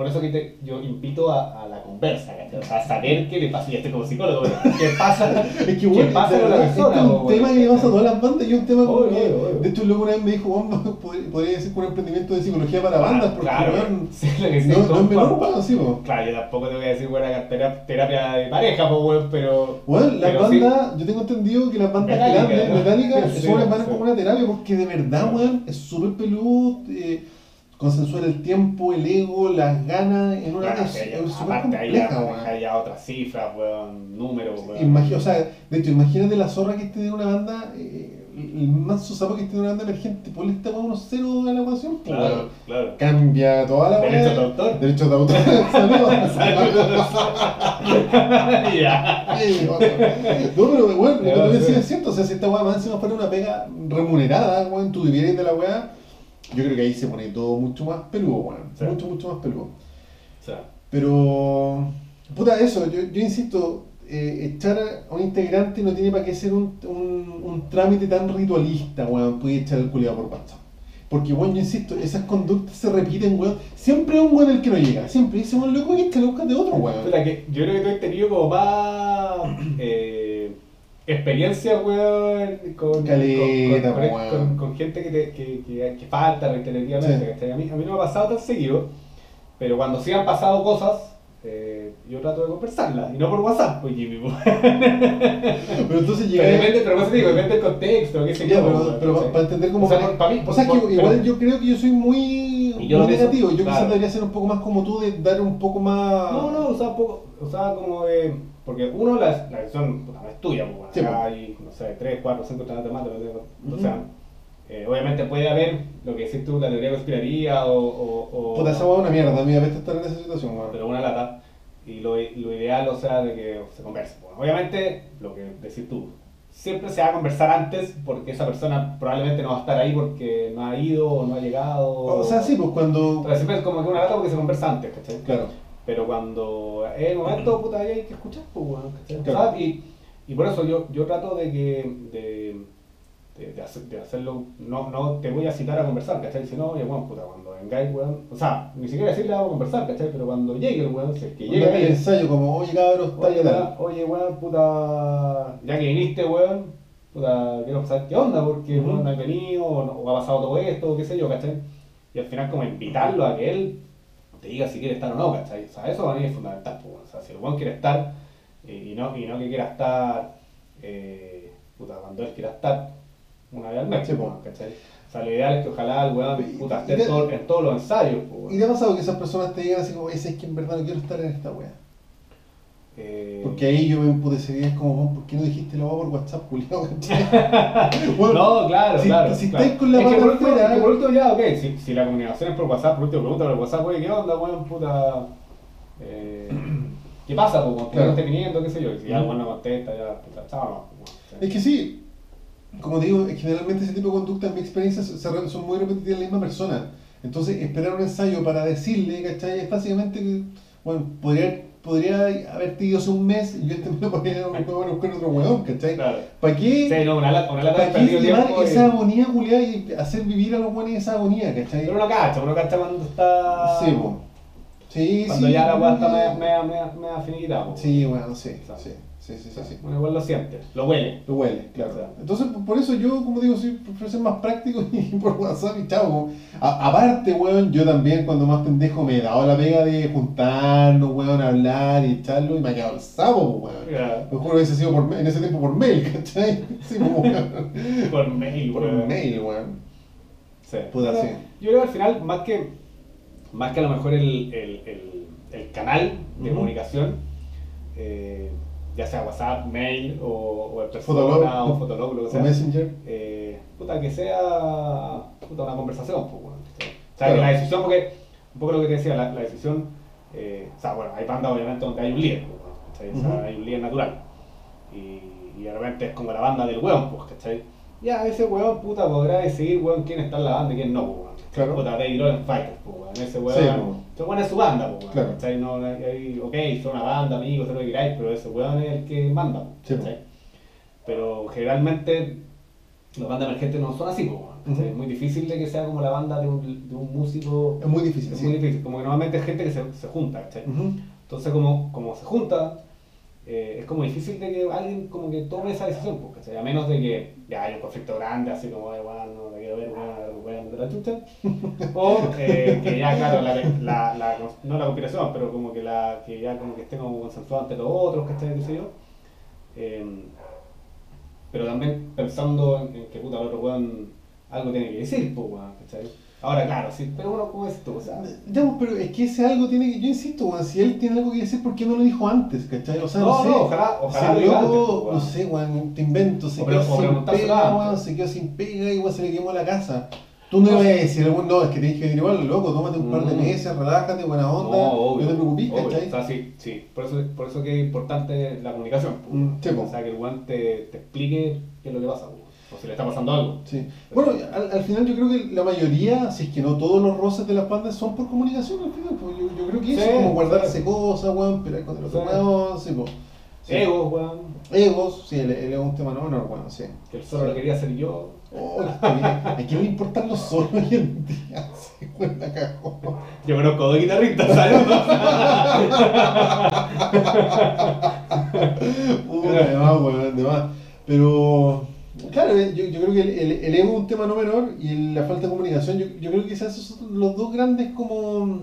por eso que te- yo invito a, a la conversa, ¿cachai? O sea, a saber qué le pasa. Y estoy como psicólogo. ¿qué pasa? Es que, ¿Qué bueno, pasa de con la persona? Este es un tema que le pasa a todas las bandas y un tema Obvio, que- obvio. De hecho, luego una vez me dijo, "Weón, podría, decir que un emprendimiento de psicología para bandas, porque claro, sí, lo que sí, no, no es menor, sí, po. Claro, yo tampoco te voy a decir, bueno, haga terapia, terapia de pareja, pues, weón, pero. Bueno, las sí. bandas, yo tengo entendido que las bandas metálicas, Sí, son las bandas como una terapia, porque de verdad, weón, es súper peludo eh, consensuar el tiempo, el ego, las ganas en una Claro, es, es súper compleja, ya weón. otras cifras, weón, números, weón. O sea, de hecho, imagínate la zorra que esté de una banda, eh, el manso sapo que esté de una banda emergente, ponle esta weón unos ceros a la ecuación, pues, Claro, weón. claro. Cambia toda la Derecho weá. de autor. Derechos de autor. Saludos. ya. No, pero bueno, lo que decías es cierto, o sea, si esta weá más encima fuera una pega remunerada, weón, tú vivieras de la weá, yo creo que ahí se pone todo mucho más peludo, weón. Sí. Mucho, mucho más peludo. Sea, Pero, puta, eso, yo, yo insisto, eh, echar a un integrante no tiene para qué ser un, un, un trámite tan ritualista, weón, puede echar el culiado por WhatsApp. Porque, weón, yo insisto, esas conductas se repiten, weón. Siempre es un weón el que no llega, siempre dice, weón, loco, y te lo buscas de otro, weón. que yo creo que tú has tenido como más eh, experiencia, weón, con, Caleta, con, con- weón. con- con gente que, te, que, que, que falta reiterativamente. Sí. A, mí, a mí no me ha pasado tan seguido, pero cuando sí han pasado cosas, eh, yo trato de conversarlas, y no por WhatsApp, pues Jimmy. pues. Pero entonces Pero llega. depende, pero eso te digo, depende del contexto, qué sé Ya, yo. pero, weón, pero para entender cómo. O sea, para mí, o sea, por- que igual pero- yo creo que yo soy muy, yo muy negativo. Yo quizás claro. debería ser un poco más como tú, de dar un poco más. No, no, usaba poco, usaba como de. Porque uno, la, la decisión puta, no es tuya, pues, bueno, Sí, pues. hay, no sé, 3, 4, 5 estudiantes más, dependiendo. Ujú. O sea, eh, obviamente puede haber lo que decís tú, la teoría conspiraría o. o, o Puta, esa una mierda. A mí me apetece estar en esa situación, weón. pero una lata. Y lo, lo ideal, o sea, de que se converse. Bueno, obviamente, lo que decís tú, siempre se va a conversar antes porque esa persona probablemente no va a estar ahí porque no ha ido o no ha llegado. O sea, sí, pues cuando. Pero siempre es como que una lata porque se conversa antes, ¿cachai? Claro. Pero cuando es el momento, puta, ahí hay que escuchar, pues, bueno, ¿cachai? Claro. Y, y por eso yo, yo trato de que, de, de, de hacer- de hacerlo, no, no te voy a citar a conversar, ¿cachai? Si no, oye, bueno, puta, cuando vengáis, weón, o sea, ni siquiera decirle vamos a conversar, ¿cachai? Pero cuando llegue el weón, si es que Llega el ensayo como, oye cabros, tal oye, tal. oye, weón, puta, ya que viniste, weón, puta, quiero saber qué onda, porque weón, no has venido, o, no- o ha pasado todo esto, o qué sé yo, ¿cachai? Y al final como invitarlo a que él te diga si quiere estar o no, ¿cachai? O sea, eso para mí es fundamental, pues, o sea, si el weón quiere estar, eh, y, no, y no que quiera estar, eh, puta, cuando él quiera estar, una vez al mes, pues. ¿cachai? O sea, lo ideal es que ojalá el weón, puta, esté en, todo- en todos los ensayos, pues. ¿Y te ha pasado que esas personas te digan así como, ese es que en verdad no quiero estar en esta wea? Eh, Porque ahí yo me emputecería, es como, "Weón, ¿por qué no dijiste la por WhatsApp? ¿cachai? Bueno, No, claro, si- claro. si claro. estáis con la es que por último, afuera- es que por último ya, ok, si, si la comunicación es por WhatsApp, por último pregunta por WhatsApp, oye, ¿qué onda, weón, puta? Eh, ¿Qué pasa, pues, cuando Claro. no esté viniendo, qué sé yo? Y si ya weón no contesta, ya, puta, chao, no. Es que sí, como te digo, generalmente ese tipo de conductas, en mi experiencia, son muy repetitivas en la misma persona. Entonces, esperar un ensayo para decirle, ¿cachai? Es básicamente que, bueno, podría, podría haberte ido hace un mes y yo este mes lo podría a buscar otro hueón, ¿cachai? Claro. ¿Para qué? Sí, no, una lata, una lata de ¿Para qué llevar tiempo. esa y- agonía, culiada, y hacer vivir a los buenos esa agonía, ¿cachai? Pero uno cacha, uno cacha cuando está. Sí, po. Sí, Cuando sí. ya la weá está media, media, media, media finiquitada, po. Sí, bueno, sí, O sea, sí, sí, sí, sí, sí. Uno igual lo siente, lo huele. Lo huele, claro. O sea. Entonces, por eso yo, como digo, sí, prefiero ser más práctico y por WhatsApp y chavo. A- aparte, weón, yo también cuando más pendejo me he dado la pega de juntarnos, weón, hablar y echarlo y me ha quedado el sábado, weón. Ya. Mejor hubiese sido por, en ese tiempo por mail, ¿cachai? Sí, como. Por mail, por weón. mail, weón. Sí. Puta, Pero sí. Yo creo que al final, más que, más que a lo mejor el, el, el, el canal de comunicación, eh, ya sea WhatsApp, mail o, o en Fotolog. persona o Fotolog, lo que sea, Messenger. eh, puta, que sea puta, una conversación. Pues, bueno, o sea, Claro. que la decisión, porque un poco lo que te decía, la, la decisión, eh, o sea, bueno, hay bandas obviamente donde hay un líder, pues. O sea, hay un líder natural. Y, y de repente es como la banda del weón, pues, ¿cachai? Ya, ese weón, puta, podrá decidir, quién está en la banda y quién no, pues. Claro. Puta, en Fighters, pues, weón. Ese Sí, weón es su banda, pues. Claro. ¿cachai? No, hay- ok, son una banda, amigos, todo lo que queráis, pero ese weón es el que manda, Sí, ¿cachai? Pero generalmente las bandas emergentes no son así, pues, ¿cachai? Ujú. Es muy difícil de que sea como la banda de un, de un músico. Es muy difícil, Es sí. muy difícil, como que normalmente es gente que se, se junta, ¿cachai? Ujú. Entonces, como, como se junta, eh, es como difícil de que alguien como que tome esa decisión, pues, ¿cachai? A menos de que ya hay un conflicto grande, así como, "Ay, weón, no te quiero ver, weón, de la chucha. O eh, que ya, claro, la, la, la- no la conspiración, pero como que, la, que ya como que esté como consensuado ante los otros, ¿cachai? ¿Qué sé yo? Eh, pero también pensando en, en que puta, el otro weón algo tiene que decir, pues, weón, ¿cachai? Ahora, claro, sí, pero bueno, ¿cómo es tú? O sea, Ya, pues, pero es que ese algo tiene que, yo insisto, weón, si él tiene algo que decir, ¿por qué no lo dijo antes, cachai? O sea, no, No, sé. no, ojalá- ojalá si lo antes, pues, no sé, weón, te invento, se O quedó sin pega, weón, se quedó sin pega y weón, se le quemó la casa. Tú no vas a decir, weón, no, es que tienes que venir igual, loco, tómate un par de Mm. meses, relájate, buena onda, No, obvio, no te preocupes, obvio. ¿cachai? O sea, sí, sí. Por eso, por eso que es importante la comunicación. Mm, o sea, que el weón te, te explique qué es lo que pasa. o si le está pasando algo. Sí. Bueno, al, al final yo creo que la mayoría, si es que no todos los roces de las bandas son por comunicación al final. Pues yo, yo creo que eso Sí, es como guardarse sí. cosas, weón, pelear con el otro Sí. pues. Egos, weón. Egos, sí, el, el ego es un tema no menor, weón, sí. Que el solo lo quería hacer yo. Oh. ¿A quién le importan los solos hoy en día? Sí, weón, la cagó. Yo conozco dos guitarristas, ¿sabes? De más, weón, de más. Pero, claro, eh, yo, yo creo que el, el- el ego es un tema no menor y el- la falta de comunicación, yo, yo creo que quizás esos son los dos grandes como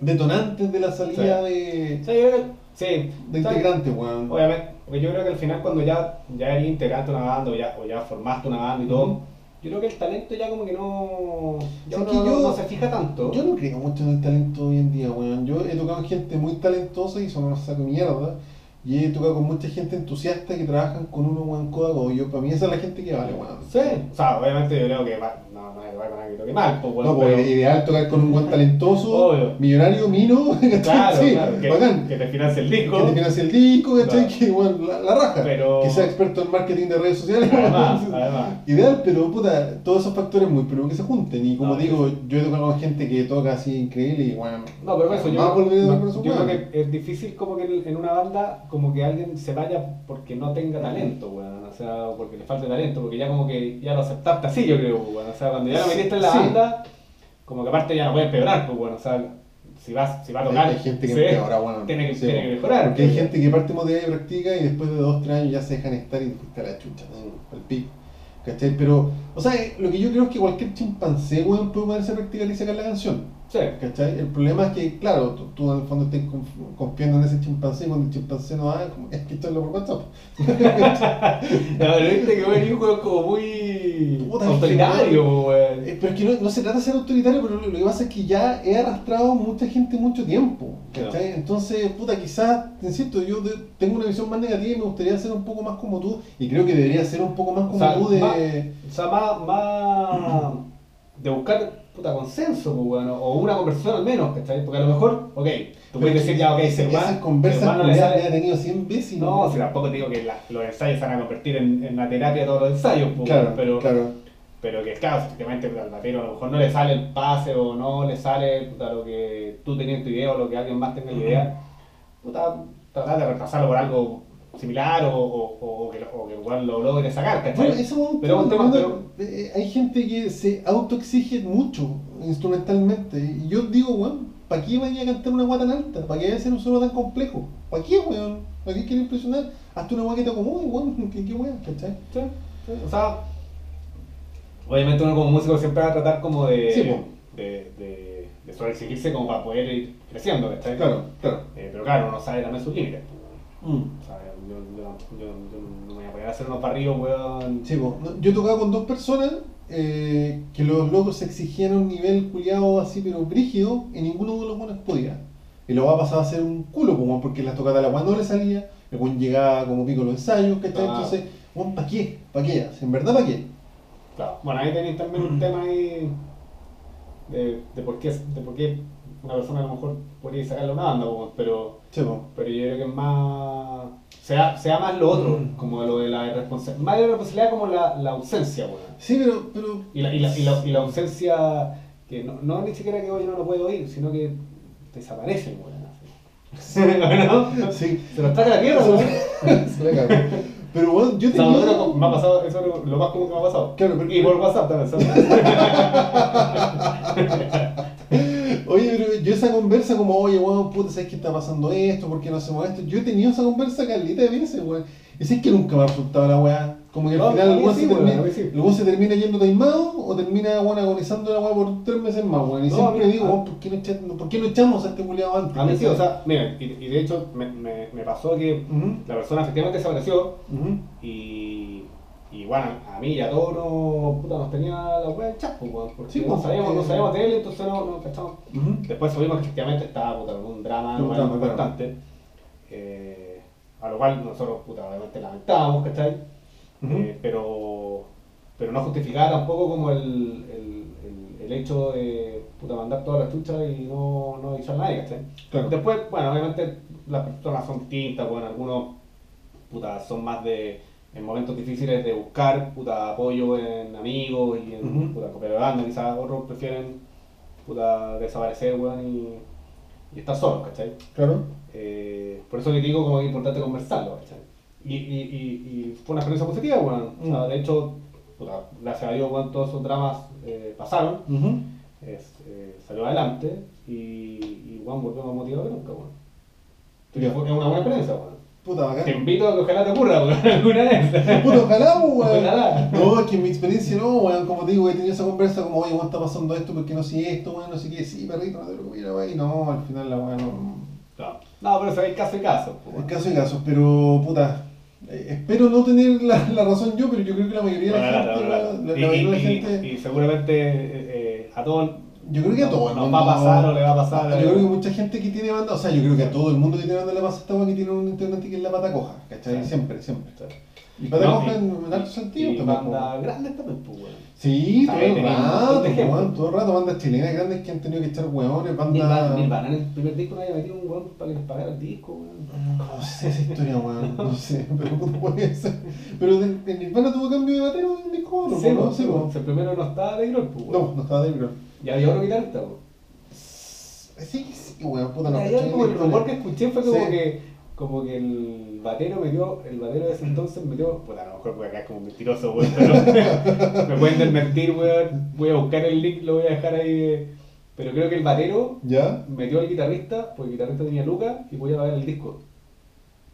detonantes de la salida de, Sí, creo que- sí. de integrantes, weón. Obviamente, porque yo creo que al final cuando ya, ya eres integrante de una banda o ya, o ya formaste una banda y todo, yo creo que el talento ya como que no, ya Sí, uno que no, yo- no se fija tanto. Yo no creo mucho en el talento hoy en día, weón. Yo he tocado gente muy talentosa y son unos saco mierda. Y he tocado con mucha gente entusiasta que trabajan con uno, weón, codo a codo. Yo, para mí esa es la gente que vale, weón. Sí, o sea, obviamente yo creo que va, no, no va alguien que toque mal, pues bueno, No, porque pero- es ideal tocar con un buen talentoso, Obvio. millonario, mino, claro, Sí, claro, que, bacán. que te financie el disco. Que te financie el disco, ¿cachai? Claro. Que, bueno, la, la raja. Pero- Que sea experto en marketing de redes sociales. Además, además. Ideal, pero puta, todos esos factores muy primero que se junten. Y como No, digo, yo he tocado con gente que toca así increíble y bueno. No, pero eso yo, a no, yo creo que es difícil como que en- en una banda como que alguien se vaya porque no tenga talento, weón, o sea, porque le falte talento, porque ya como que ya lo aceptaste así, yo creo, weón, o sea, cuando ya lo metiste en la Sí. banda, como que aparte ya no puede empeorar, pues bueno, o sea, si vas, si va a tocar, hay gente que empeora, bueno. tiene que, sí, tiene que mejorar. Porque hay pues. gente que parte modalidad y practica y después de dos, tres años ya se dejan estar y a la chucha, al pico. ¿Cachai? Pero, o sea, eh, lo que yo creo es que cualquier chimpancé, weón, puede ponerse a practicar y sacar la canción. Sí. ¿Cachai? El problema es que, claro, tú, tú en el fondo estás conf- confiando en ese chimpancé y cuando el chimpancé no da, como, es que esto es lo por WhatsApp. No, viste que weón, un juego como muy Puta, autoritario, weón. Eh, Pero es que no, no se trata de ser autoritario, pero lo, lo que pasa es que ya he arrastrado mucha gente mucho tiempo. ¿cachai? Entonces, puta, quizás, te insisto, yo de- tengo una visión más negativa y me gustaría ser un poco más como tú. Y creo que debería ser un poco más como O sea, tú de. más- O sea, más, más de buscar puta consenso, pues, bueno, o una conversación al menos, ¿cachai? Porque a lo mejor, ok, tú puedes decir ya, ok, esas humano, conversas humano le sale- he tenido 100 veces. y No, si tampoco te digo que la- los ensayos se van a convertir en, en una terapia todos los ensayos, pues, Claro, pero, claro. pero que claro, efectivamente al batero a lo mejor no le sale el pase o no le sale puta, lo que tú tenías en tu idea o lo que alguien más tenga en la idea, puta, tratar de retrasarlo por algo similar o, o, o que, o que igual lo logre sacar, ¿cachai? Bueno, eso es un Pero un tema. Eh, hay gente que se autoexige mucho instrumentalmente. Y yo digo, weón, ¿para qué vaya a cantar una guata tan alta? ¿Para qué vaya a hacer un solo tan complejo? ¿Para qué, weón? ¿Para qué quieres impresionar? Hazte una guata acomode, weón. ¿Qué, qué weón? ¿Cachai? Sí, sí, O sea, obviamente uno como músico siempre va a tratar como de, Sí, de, de, de sobreexigirse como para poder ir creciendo, ¿cachai? Claro, claro. Eh, pero claro, uno sabe también sus límites. Mm. Yo, yo, no me voy a poner a hacer unos barrios, weón. Sí, po. Yo tocaba con dos personas eh, que los locos se exigían un nivel culiado así, pero brígido, y ninguno de los buenos podía. Y lo va a pasar a ser un culo, como porque las tocadas la no le salía, el buen llegaba como pico los ensayos, ¿cachai? Ah. Entonces, bueno, ¿para qué? ¿Para qué? ¿En verdad para qué? Claro. Bueno, ahí tenéis también un tema ahí de, de, por qué, de por qué una persona a lo mejor podría sacarle una banda, pero, Sí, pero yo creo que es más. Sea, sea más lo otro, como lo de la responsabilidad. Más de la responsabilidad como la, la ausencia, weón. Sí, pero, pero Y la, y la, y la, y la ausencia, que no, no ni siquiera que hoy no lo puedo oír, sino que desaparece, weón. así. ¿No? sí. Se nos traga la tierra, weón. Se la cagó. Pero bueno, yo tenía. nosotros me ha pasado, eso es lo, lo más común que me ha pasado. Claro, pero- y por WhatsApp también. esa conversa como, oye, weón, puta, ¿sabes qué está pasando esto? ¿Por qué no hacemos esto? Yo he tenido esa conversa calita de veces, weón. Y sé que nunca me ha resultado la weá. Como que al No, final el weón sí, se, termina, sí. el se yendo taimado o termina weón, agonizando la weá por tres meses más, weón. Y No, siempre mí- digo, a- weón, ¿por qué, no echa- ¿por qué no echamos a este culiado antes? A mí sí, o sea, miren, y, y de hecho me, me, me pasó que la persona efectivamente desapareció ujú. y, y bueno, a mí y a todos nos, puta, nos tenía la wea en chat, pues, porque Sí, no, pues, sabíamos, no porque- sabíamos de él, entonces no, no cachamos. Después supimos que efectivamente estaba puta, un drama Un muy importante, eh, a lo cual nosotros puta, obviamente lamentábamos, ¿cachai? Ujú. Eh, pero, pero no justificaba tampoco como el, el, el, el hecho de puta, mandar todas las chuchas y no, no avisar a nadie, ¿cachai? Claro. Después, bueno, obviamente las personas son distintas, bueno, algunos puta, son más de en momentos difíciles de buscar puta, apoyo en amigos y en Ujú. puta, compañeros de banda, quizás otros prefieren puta, desaparecer weón, y, y estar solos, ¿cachai? Claro. Eh, por eso que digo como que es importante conversarlo, ¿cachai? Y, y, y, y fue una experiencia positiva, weón. O sea, Mm. de hecho, puta, gracias a Dios, weón, todos esos dramas eh, pasaron, es, eh, salió adelante y, y weón, volvió más motivado que nunca, weón. Fue- Es una buena experiencia, weón. Puta, Te invito a que ojalá te ocurra, weón, alguna vez. Puta, ojalá, weón. Ojalá. No, es que en mi experiencia no, weón. Como te digo, he tenido esa conversa como, oye, weón, está pasando esto, ¿por qué no sigue esto, weón? No sé qué, sí, perrito, no te preocupes, weón. Y no, al final la weón no. No, no, pero caso y caso. weón. caso y casos, pero puta. eh, espero no tener la, la razón yo, pero yo creo que la mayoría de la Y- gente. y seguramente eh, eh, a todos Yo creo que a todo el nos mundo- va a pasar o le va a pasar. Yo eh. creo que mucha gente que tiene banda, o sea, yo creo que a todo el mundo que tiene banda le pasa esta que tiene un integrante que es la pata coja, ¿cachai? Sí. Siempre, siempre. Y pata No, coja y- en, en alto sentido y también. banda po. grande también, pues, weón. Sí, todo el rato, de todo el rato, bandas chilenas grandes que han tenido que echar hueones, bandas. Nirvana en el primer disco no había metido un weón para que les pagara el disco, weón. No sé esa historia, weón, no sé, pero ¿cómo puede ser? Pero de, de Nirvana tuvo cambio de batero en disco, o ¿no? Sí, ¿no? pues, Sí, sí, pues. pues, el primero no estaba de Grohl, pues. No, no estaba Dave Grohl. Y había otro guitarrista. Sí, sí, weón, puta, no. Como el rumor que escuché fue como Sí. que como que el batero metió, el batero de ese entonces metió, bueno, a lo mejor porque acá es como mentiroso, weón, pero me pueden desmentir, weón, voy a buscar el link, lo voy a dejar ahí, eh, pero creo que el batero ¿Ya? metió al guitarrista, porque el guitarrista tenía lucas y podía pagar el disco.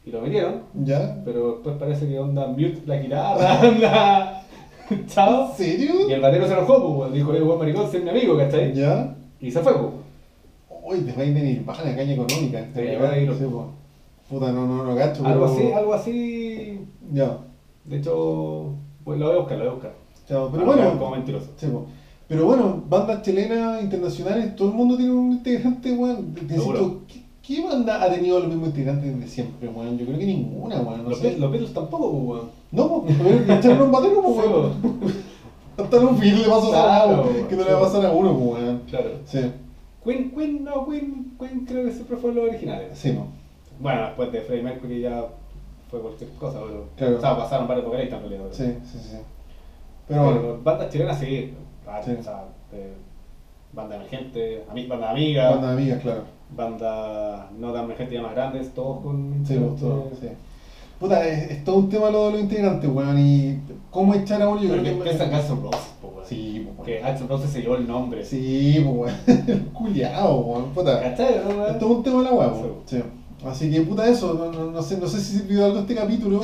Y lo metieron, ¿Ya? pero después parece que onda mute la guitarra, onda, chao. ¿En serio? Y el batero se enojó, pues, weón, dijo, eh, weón, maricón, soy mi amigo, ¿cachai? ¿Ya? Y se fue, pues. Uy, te va a ir de Nirvana, caña económica. Te va a los- Sí, po. Puta, no, no, no gacho. Algo pero- así, algo así Ya. De hecho, pues lo voy a buscar, lo voy a buscar. Chao, pero bueno. Como mentiroso. Sí, po. Pero bueno, bandas chilenas, internacionales, todo el mundo tiene un integrante, weón. Insisto, ¿qué, banda ha tenido los mismos integrantes desde siempre, weón? Yo creo que ninguna, weón. No los, sé. Beatles- los Beatles tampoco, pues, weón. No, pues, pero echaron un batero, pues, weón. Hasta un fin le pasó a Claro, uno, que no le va a pasar a uno, pues, weón. Claro. Sí, Queen, Queen, no, Queen, Queen creo que siempre fue los originales. sí, no. Bueno, después de Freddie Mercury ya fue cualquier cosa, pero. Claro. O sea, pasaron varios vocalistas en realidad. Sí, sí, sí. Pero bueno, bandas chilenas sí. ah, Sí. O sea, de banda emergente, ami- banda amiga, bandas amigas, claro. Banda no tan emergente ya más grandes, todos con. Sí, pues, todo, eh, sí. Puta, es, es todo un tema lo de los integrantes, weón. Y cómo echar a uno, yo Pero creo que que. piensa en Guns N' Roses, pues, weón. Sí, pues, Que weón. Axl Rose se llevó el nombre. Sí, pues, weón. Culiao, weón. Puta. ¿Cachai, no, weón? Es todo un tema de la weá, Sí. weón. Sí. Así que, puta, eso. No, no, no sé, no sé si sirvió algo este capítulo.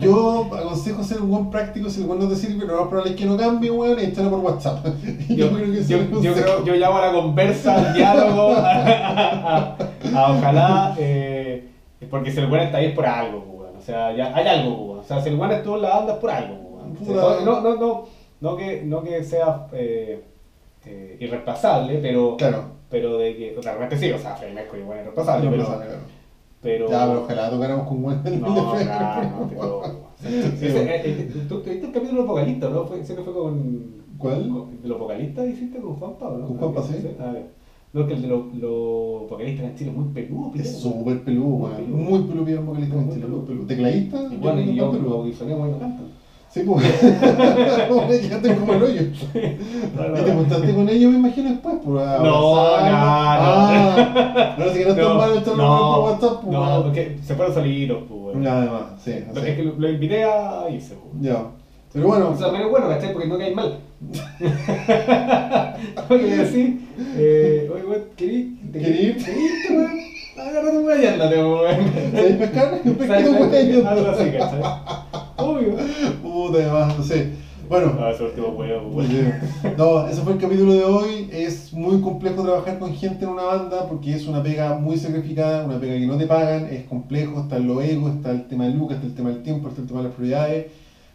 Yo aconsejo ser un buen práctico. Si el weón no te sirve, lo más probable es que no cambie, weón. Y echarlo por WhatsApp. Yo, creo que yo, yo creo, yo llamo a la conversa, al diálogo, a, a- a ojalá, eh, porque si el buen está ahí es por algo, weón. o sea, ya hay algo, weón. o sea, si el buen estuvo en la banda es por algo, weón. O sea, Puta. no, no, no, no que, no que sea eh, eh, irreemplazable, pero, Claro. pero de que, o sea, realmente sí, o sea, Freddie Mercury, bueno, irreemplazable, pero, claro. Pero, Ya, pero ojalá tocáramos con buen no, claro, no, pero, Sí, eh, eh, ¿tú, tú viste el capítulo de los vocalistas, no? Fue, sé que fue con, ¿Cuál? con- de los vocalistas hiciste con Juan Pablo, ¿no? Con Juanpa, sí. Ah. No, que el de los, los vocalistas en Chile es muy peludo, Es súper peludo, Muy peludo. Muy peludo, vocalista en Chile. Tecladista, Y bueno, y creo que yo Sí, pues. Quedaste como el hoyo. Y te montaste con ellos, me imagino, después, por No, no, Ah, no, si que no es tan malo echarlo por WhatsApp, pues. no, porque se fueron solitos, pues. Nada más, sí, Pero sí. Es que lo, lo invité a irse, pues. Ya. Pero bueno, Eso también es bueno, ¿cachai? Porque no caes mal. Oye, decir, eh, oye, weón, ¿querí? ¿Te ¿Querí ir? ¿Querí irte, weón? Agárrate un weón y ándate, weón. ¿sabes pescar? Algo así, ¿cachai? Obvio. Puta, además, no sé. Bueno, No, ese último bien. No, ese fue el capítulo de hoy. Es muy complejo trabajar con gente en una banda porque es una pega muy sacrificada, una pega que no te pagan, es complejo, está los egos, está el tema de Lucas, está el tema del tiempo, está el tema de las prioridades.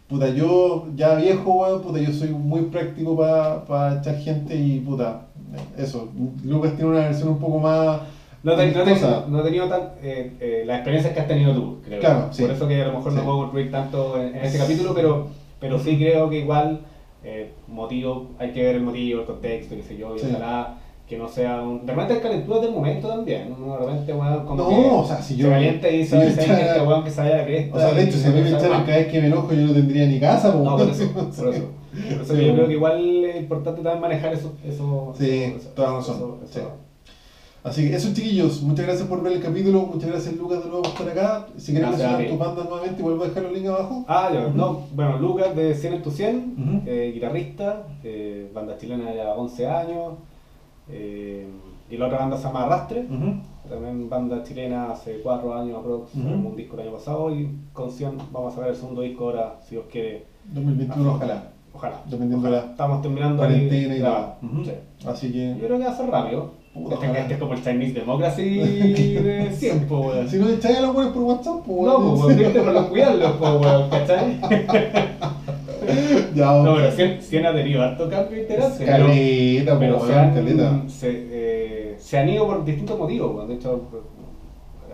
Puta, yo ya viejo, weón, puta, yo soy muy práctico para echar gente y puta, eso. Lucas tiene una versión un poco más. No, te, no, te- no he tenido tan, eh, eh, las experiencias que has tenido tú, creo. Claro, sí. Por eso que a lo mejor no Sí. puedo construir tanto en, en este capítulo, pero, pero sí creo que igual, eh, motivo, hay que ver el motivo, el contexto, qué sé yo, y Sí. ojalá que no sea un. De repente hay calenturas del momento también. Uno de repente, weón, como No, que o sea, si yo- se calienta y si dice, yo "¿Sabes echara- qué? este weón que se vaya a la cresta. O sea, de hecho, si a mí me echaran cada vez que me enojo, yo no tendría ni casa. No, por eso, por eso. Por eso Sí, yo creo que igual es importante también manejar eso. eso Sí, toda razón, eso-. Así que eso, chiquillos. Muchas gracias por ver el capítulo. Muchas gracias, Lucas, de nuevo por estar acá. Si a mencionar tus bandas nuevamente, vuelvo a dejar los links abajo. Ah, ya, no, bueno, Lucas de 100 en tu 100, Ujú. eh, guitarrista, eh, banda chilena ya 11 años, eh, y la otra banda se llama Arrastre, Ujú. también banda chilena hace 4 años aprox, Ujú. sacamos un disco el año pasado y con 100 vamos a sacar el segundo disco ahora, si Dios quiere. 2021, ojalá. Ojalá. Ojalá. de la Estamos terminando Cuarentena y. Ujú. Sí. Así que. Yo creo que va a ser rápido. Puta, Este, este es como el Chinese Democracy de siempre, weón. Si no echáis a los buenos por WhatsApp, pues. No, pues, weón, con los cuidarlos, pues, weón, ¿cachai? Ya, No, pero 100, 100 ha tenido harto cambio interesante. Caleta, pero se han, caleta. se, eh, se han ido por distintos motivos. weón. De hecho,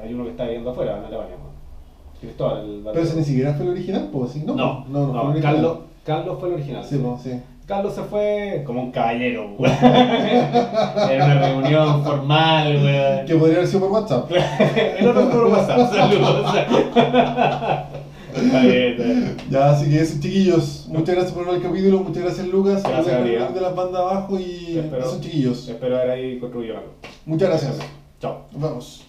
hay uno que está viviendo afuera, en Alemania. weón. Pero ese ni siquiera fue el original, pues, ¿sí? No, No, no, no, no. Carlos, Carlos fue el original. Sí, sí. Carlos se fue como un caballero, weón. Era una reunión formal, weón. Que podría haber sido por WhatsApp. El otro por WhatsApp, saludos. Está bien, está bien. Ya, así que eso, chiquillos. Muchas gracias por ver el capítulo. Muchas gracias, Lucas. Gracias, link de las bandas abajo y Espero- eso, chiquillos. Espero haber ahí construido algo. Muchas gracias. Chao. Nos vemos.